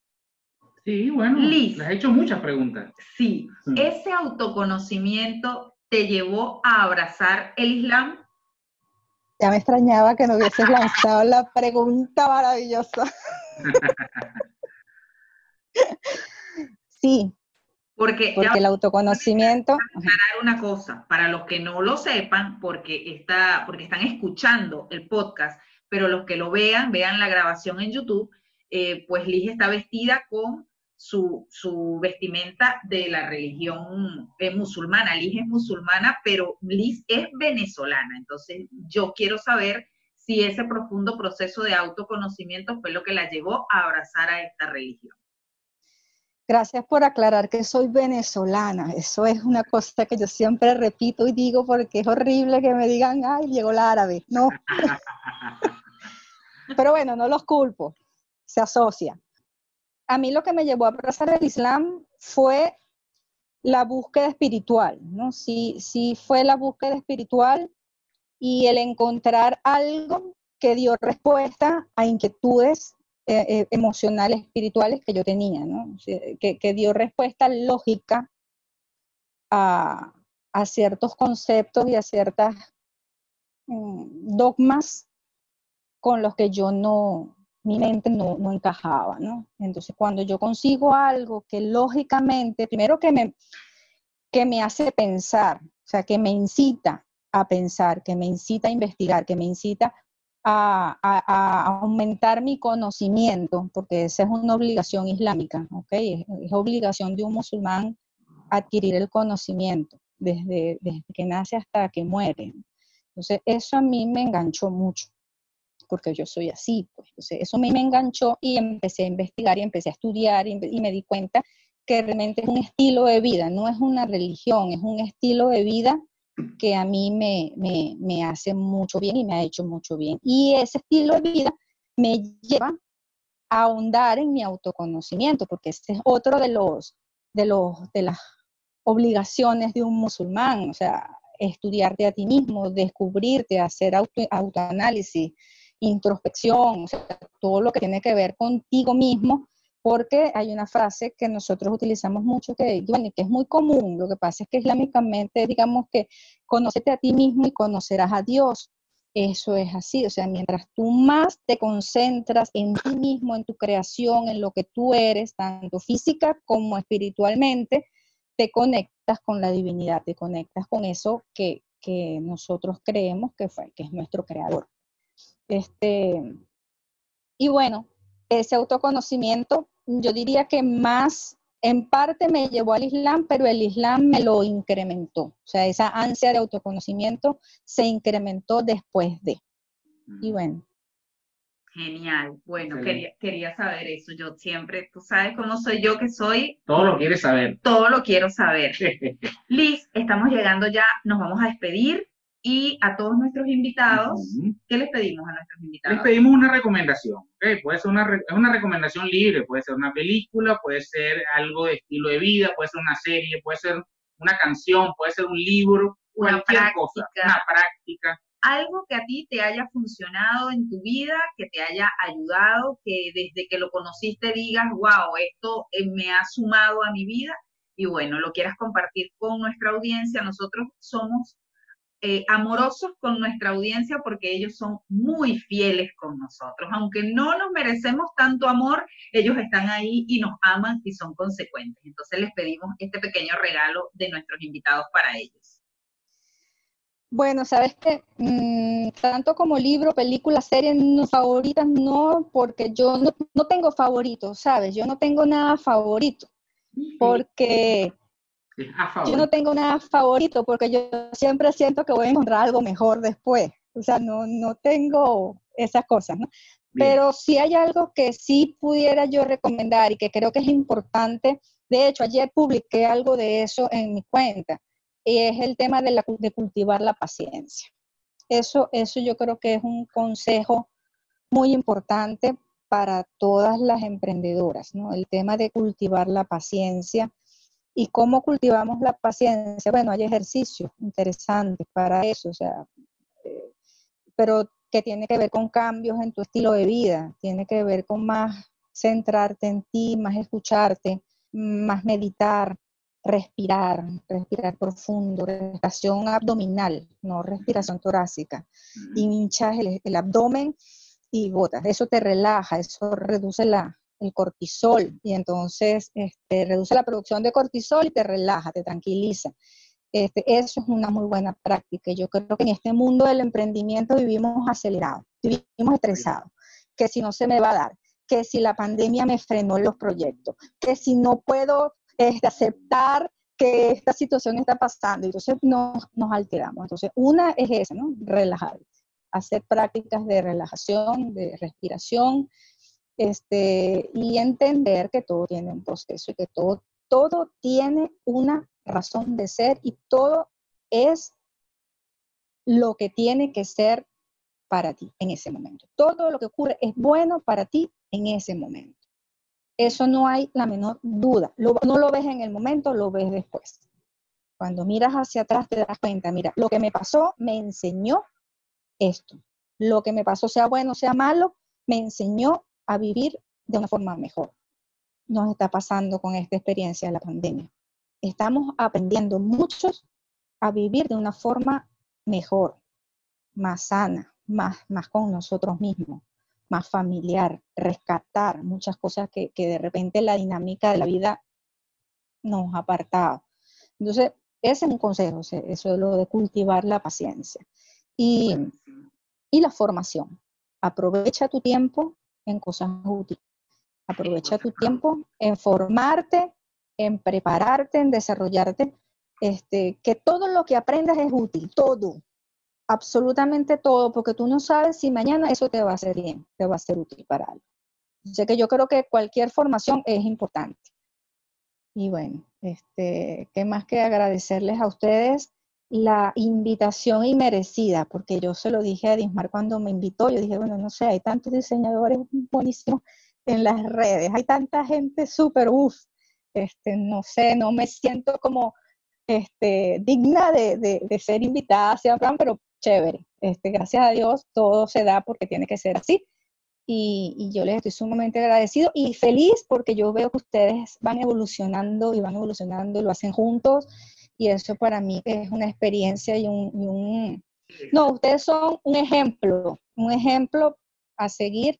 Sí, bueno, Liz, le has hecho muchas preguntas. Sí, ¿ese autoconocimiento te llevó a abrazar el Islam? Ya me extrañaba que no hubieses lanzado la pregunta maravillosa. sí, porque, el autoconocimiento. Aclarar una cosa, para los que no lo sepan, porque, está, porque están escuchando el podcast, pero los que lo vean, vean la grabación en YouTube, eh, pues Liz está vestida con su, su vestimenta de la religión eh, musulmana. Liz es musulmana, pero Liz es venezolana. Entonces, yo quiero saber si ese profundo proceso de autoconocimiento fue lo que la llevó a abrazar a esta religión. Gracias por aclarar que soy venezolana. Eso es una cosa que yo siempre repito y digo porque es horrible que me digan, ay, llegó la árabe. No. Pero bueno, no los culpo. Se asocia. A mí lo que me llevó a abrazar el Islam fue la búsqueda espiritual, ¿no? Sí, sí fue la búsqueda espiritual y el encontrar algo que dio respuesta a inquietudes eh, eh, emocionales, espirituales que yo tenía, ¿no? que, dio respuesta lógica a, ciertos conceptos y a ciertas mm, dogmas con los que yo no, mi mente no, no, encajaba, ¿no? Entonces, cuando yo consigo algo que lógicamente, primero que me, que me hace pensar, o sea, que me incita a pensar, que me incita a investigar, que me incita a, aumentar mi conocimiento, porque esa es una obligación islámica, ¿ok? Es, obligación de un musulmán adquirir el conocimiento desde, desde que nace hasta que muere. Entonces, eso a mí me enganchó mucho, porque yo soy así, pues. Entonces, eso mí me enganchó y empecé a investigar y empecé a estudiar y, me di cuenta que realmente es un estilo de vida, no es una religión, es un estilo de vida que a mí me, me, hace mucho bien y me ha hecho mucho bien. Y ese estilo de vida me lleva a ahondar en mi autoconocimiento, porque ese es otro de los, de los, de las obligaciones de un musulmán, o sea, estudiarte a ti mismo, descubrirte, hacer auto, autoanálisis, introspección, o sea, todo lo que tiene que ver contigo mismo porque hay una frase que nosotros utilizamos mucho que, que es muy común, lo que pasa es que islámicamente digamos que conócete a ti mismo y conocerás a Dios. Eso es así, o sea, mientras tú más te concentras en ti mismo, en tu creación, en lo que tú eres, tanto física como espiritualmente, te conectas con la divinidad, te conectas con eso que, que nosotros creemos que fue, que es nuestro creador. Este, y bueno, ese autoconocimiento yo diría que más, en parte me llevó al Islam, pero el Islam me lo incrementó. O sea, esa ansia de autoconocimiento se incrementó después de. Y bueno. Genial. Bueno, quería, quería, saber eso. Yo siempre, tú sabes cómo soy yo que soy. Todo lo quieres saber. Todo lo quiero saber. Liz, estamos llegando ya, nos vamos a despedir y a todos nuestros invitados, ¿qué les pedimos a nuestros invitados? Les pedimos una recomendación, ¿okay? puede ser una, una recomendación libre, puede ser una película, puede ser algo de estilo de vida, puede ser una serie, puede ser una canción, puede ser un libro, una cualquier cosa, una práctica. Algo que a ti te haya funcionado en tu vida, que te haya ayudado, que desde que lo conociste digas, wow, esto eh, me ha sumado a mi vida y bueno, lo quieras compartir con nuestra audiencia. Nosotros somos eh, amorosos con nuestra audiencia porque ellos son muy fieles con nosotros. Aunque no nos merecemos tanto amor, ellos están ahí y nos aman y son consecuentes. Entonces les pedimos este pequeño regalo de nuestros invitados para ellos. Bueno, sabes que mm, tanto como libro, película, serie, favoritas no, porque yo no, no tengo favoritos, ¿sabes? Yo no tengo nada favorito, porque yo no tengo nada favorito porque yo siempre siento que voy a encontrar algo mejor después. O sea, no, no tengo esas cosas, ¿no? Pero si hay algo que sí pudiera yo recomendar y que creo que es importante. De hecho, ayer publiqué algo de eso en mi cuenta y es el tema de, la, de cultivar la paciencia. Eso, eso yo creo que es un consejo muy importante para todas las emprendedoras, ¿no? El tema de cultivar la paciencia ¿Y cómo cultivamos la paciencia? Bueno, hay ejercicios interesantes para eso, o sea, eh, pero que tiene que ver con cambios en tu estilo de vida, tiene que ver con más centrarte en ti, más escucharte, más meditar, respirar, respirar profundo, respiración abdominal, no respiración torácica. Hinchas el, el abdomen y botas. Eso te relaja, eso reduce la, el cortisol y entonces este, reduce la producción de cortisol y te relaja, te tranquiliza. Este, eso es una muy buena práctica. Yo creo que en este mundo del emprendimiento vivimos acelerados. vivimos estresados, que si no se me va a dar, que si la pandemia me frenó los proyectos, que si no puedo este, aceptar que esta situación está pasando, entonces nos, nos alteramos. Entonces, una es esa, ¿no? Relajar, hacer prácticas de relajación, de respiración, este, y entender que todo tiene un proceso y que todo, todo tiene una razón de ser y todo es lo que tiene que ser para ti en ese momento. Todo lo que ocurre es bueno para ti en ese momento. Eso no hay la menor duda. no lo ves en el momento, lo ves después. Cuando miras hacia atrás te das cuenta, mira, lo que me pasó me enseñó esto. Lo que me pasó, sea bueno, sea malo, me enseñó a vivir de una forma mejor. Nos está pasando con esta experiencia de la pandemia. Estamos aprendiendo muchos a vivir de una forma mejor, más sana, más, más con nosotros mismos más familiar, rescatar muchas cosas que, de repente la dinámica de la vida nos ha apartado. Entonces, ese es un consejo, eso es lo de cultivar la paciencia. Y, y la formación. Aprovecha tu tiempo en cosas útiles. Aprovecha tu tiempo en formarte, en prepararte, en desarrollarte. Este, que todo lo que aprendas es útil, todo, absolutamente todo, porque tú no sabes si mañana eso te va a hacer bien, te va a ser útil para algo. Así que yo creo que cualquier formación es importante. Y bueno, este, qué más que agradecerles a ustedes la invitación inmerecida, porque yo se lo dije a Dismar cuando me invitó, yo dije, bueno, no sé, hay tantos diseñadores buenísimos en las redes, hay tanta gente súper, uff, este, no sé, no me siento como este, digna de, de, de ser invitada hacia plan, pero chévere. Este, gracias a Dios todo se da porque tiene que ser así. Y, yo les estoy sumamente agradecido y feliz porque yo veo que ustedes van evolucionando y van evolucionando y lo hacen juntos. Y eso para mí es una experiencia y un, No, ustedes son un ejemplo, un ejemplo a seguir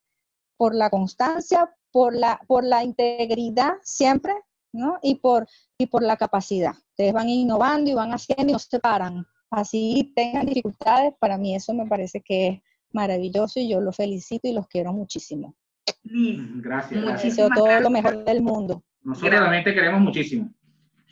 por la constancia, por la, por la integridad siempre, ¿no? Y por, y por la capacidad. Ustedes van innovando y van haciendo y no se paran así tengan dificultades, para mí eso me parece que es maravilloso y yo los felicito y los quiero muchísimo. Gracias. Muchísimo, todo lo mejor del mundo. Nosotros realmente queremos muchísimo.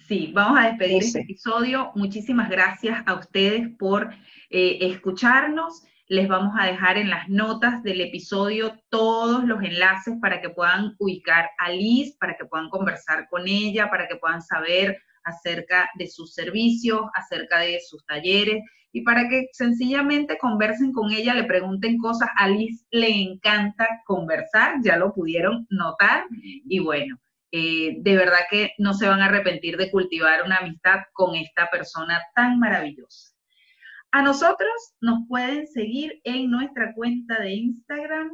Sí, vamos a despedir este episodio. Muchísimas gracias a ustedes por eh, escucharnos. Les vamos a dejar en las notas del episodio todos los enlaces para que puedan ubicar a Liz, para que puedan conversar con ella, para que puedan saber acerca de sus servicios, acerca de sus talleres y para que sencillamente conversen con ella, le pregunten cosas. A Liz le encanta conversar, ya lo pudieron notar y bueno. Eh, de verdad que no se van a arrepentir de cultivar una amistad con esta persona tan maravillosa. A nosotros nos pueden seguir en nuestra cuenta de Instagram.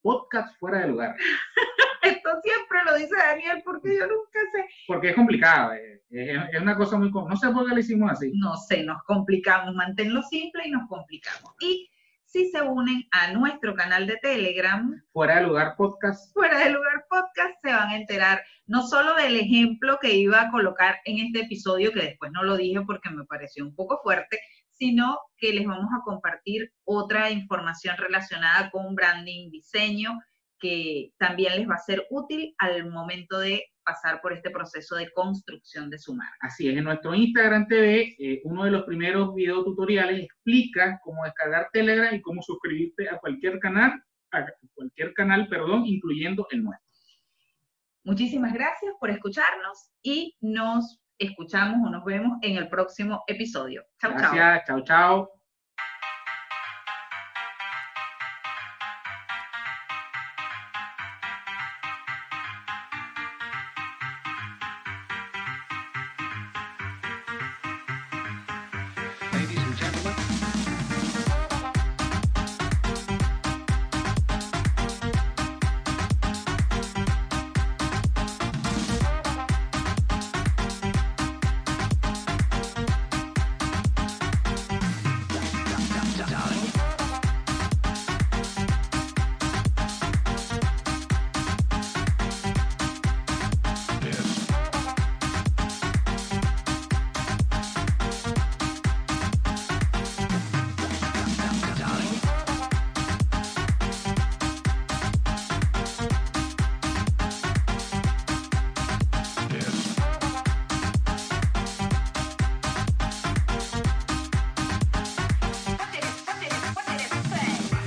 Podcast fuera de lugar. Esto siempre lo dice Daniel porque yo nunca sé. Porque es complicado. Eh. Es, una cosa muy... No sé por qué lo hicimos así. No sé, nos complicamos. Manténlo simple y nos complicamos. Y si se unen a nuestro canal de Telegram. Fuera de lugar podcast. Fuera de lugar podcast se van a enterar no solo del ejemplo que iba a colocar en este episodio, que después no lo dije porque me pareció un poco fuerte, sino que les vamos a compartir otra información relacionada con branding, diseño, que también les va a ser útil al momento de pasar por este proceso de construcción de su marca. Así es, en nuestro Instagram TV, eh, uno de los primeros video tutoriales explica cómo descargar Telegram y cómo suscribirte a cualquier canal, a cualquier canal, perdón, incluyendo el nuestro. Muchísimas gracias por escucharnos y nos escuchamos o nos vemos en el próximo episodio. Chao, chao. Gracias, chao, chao.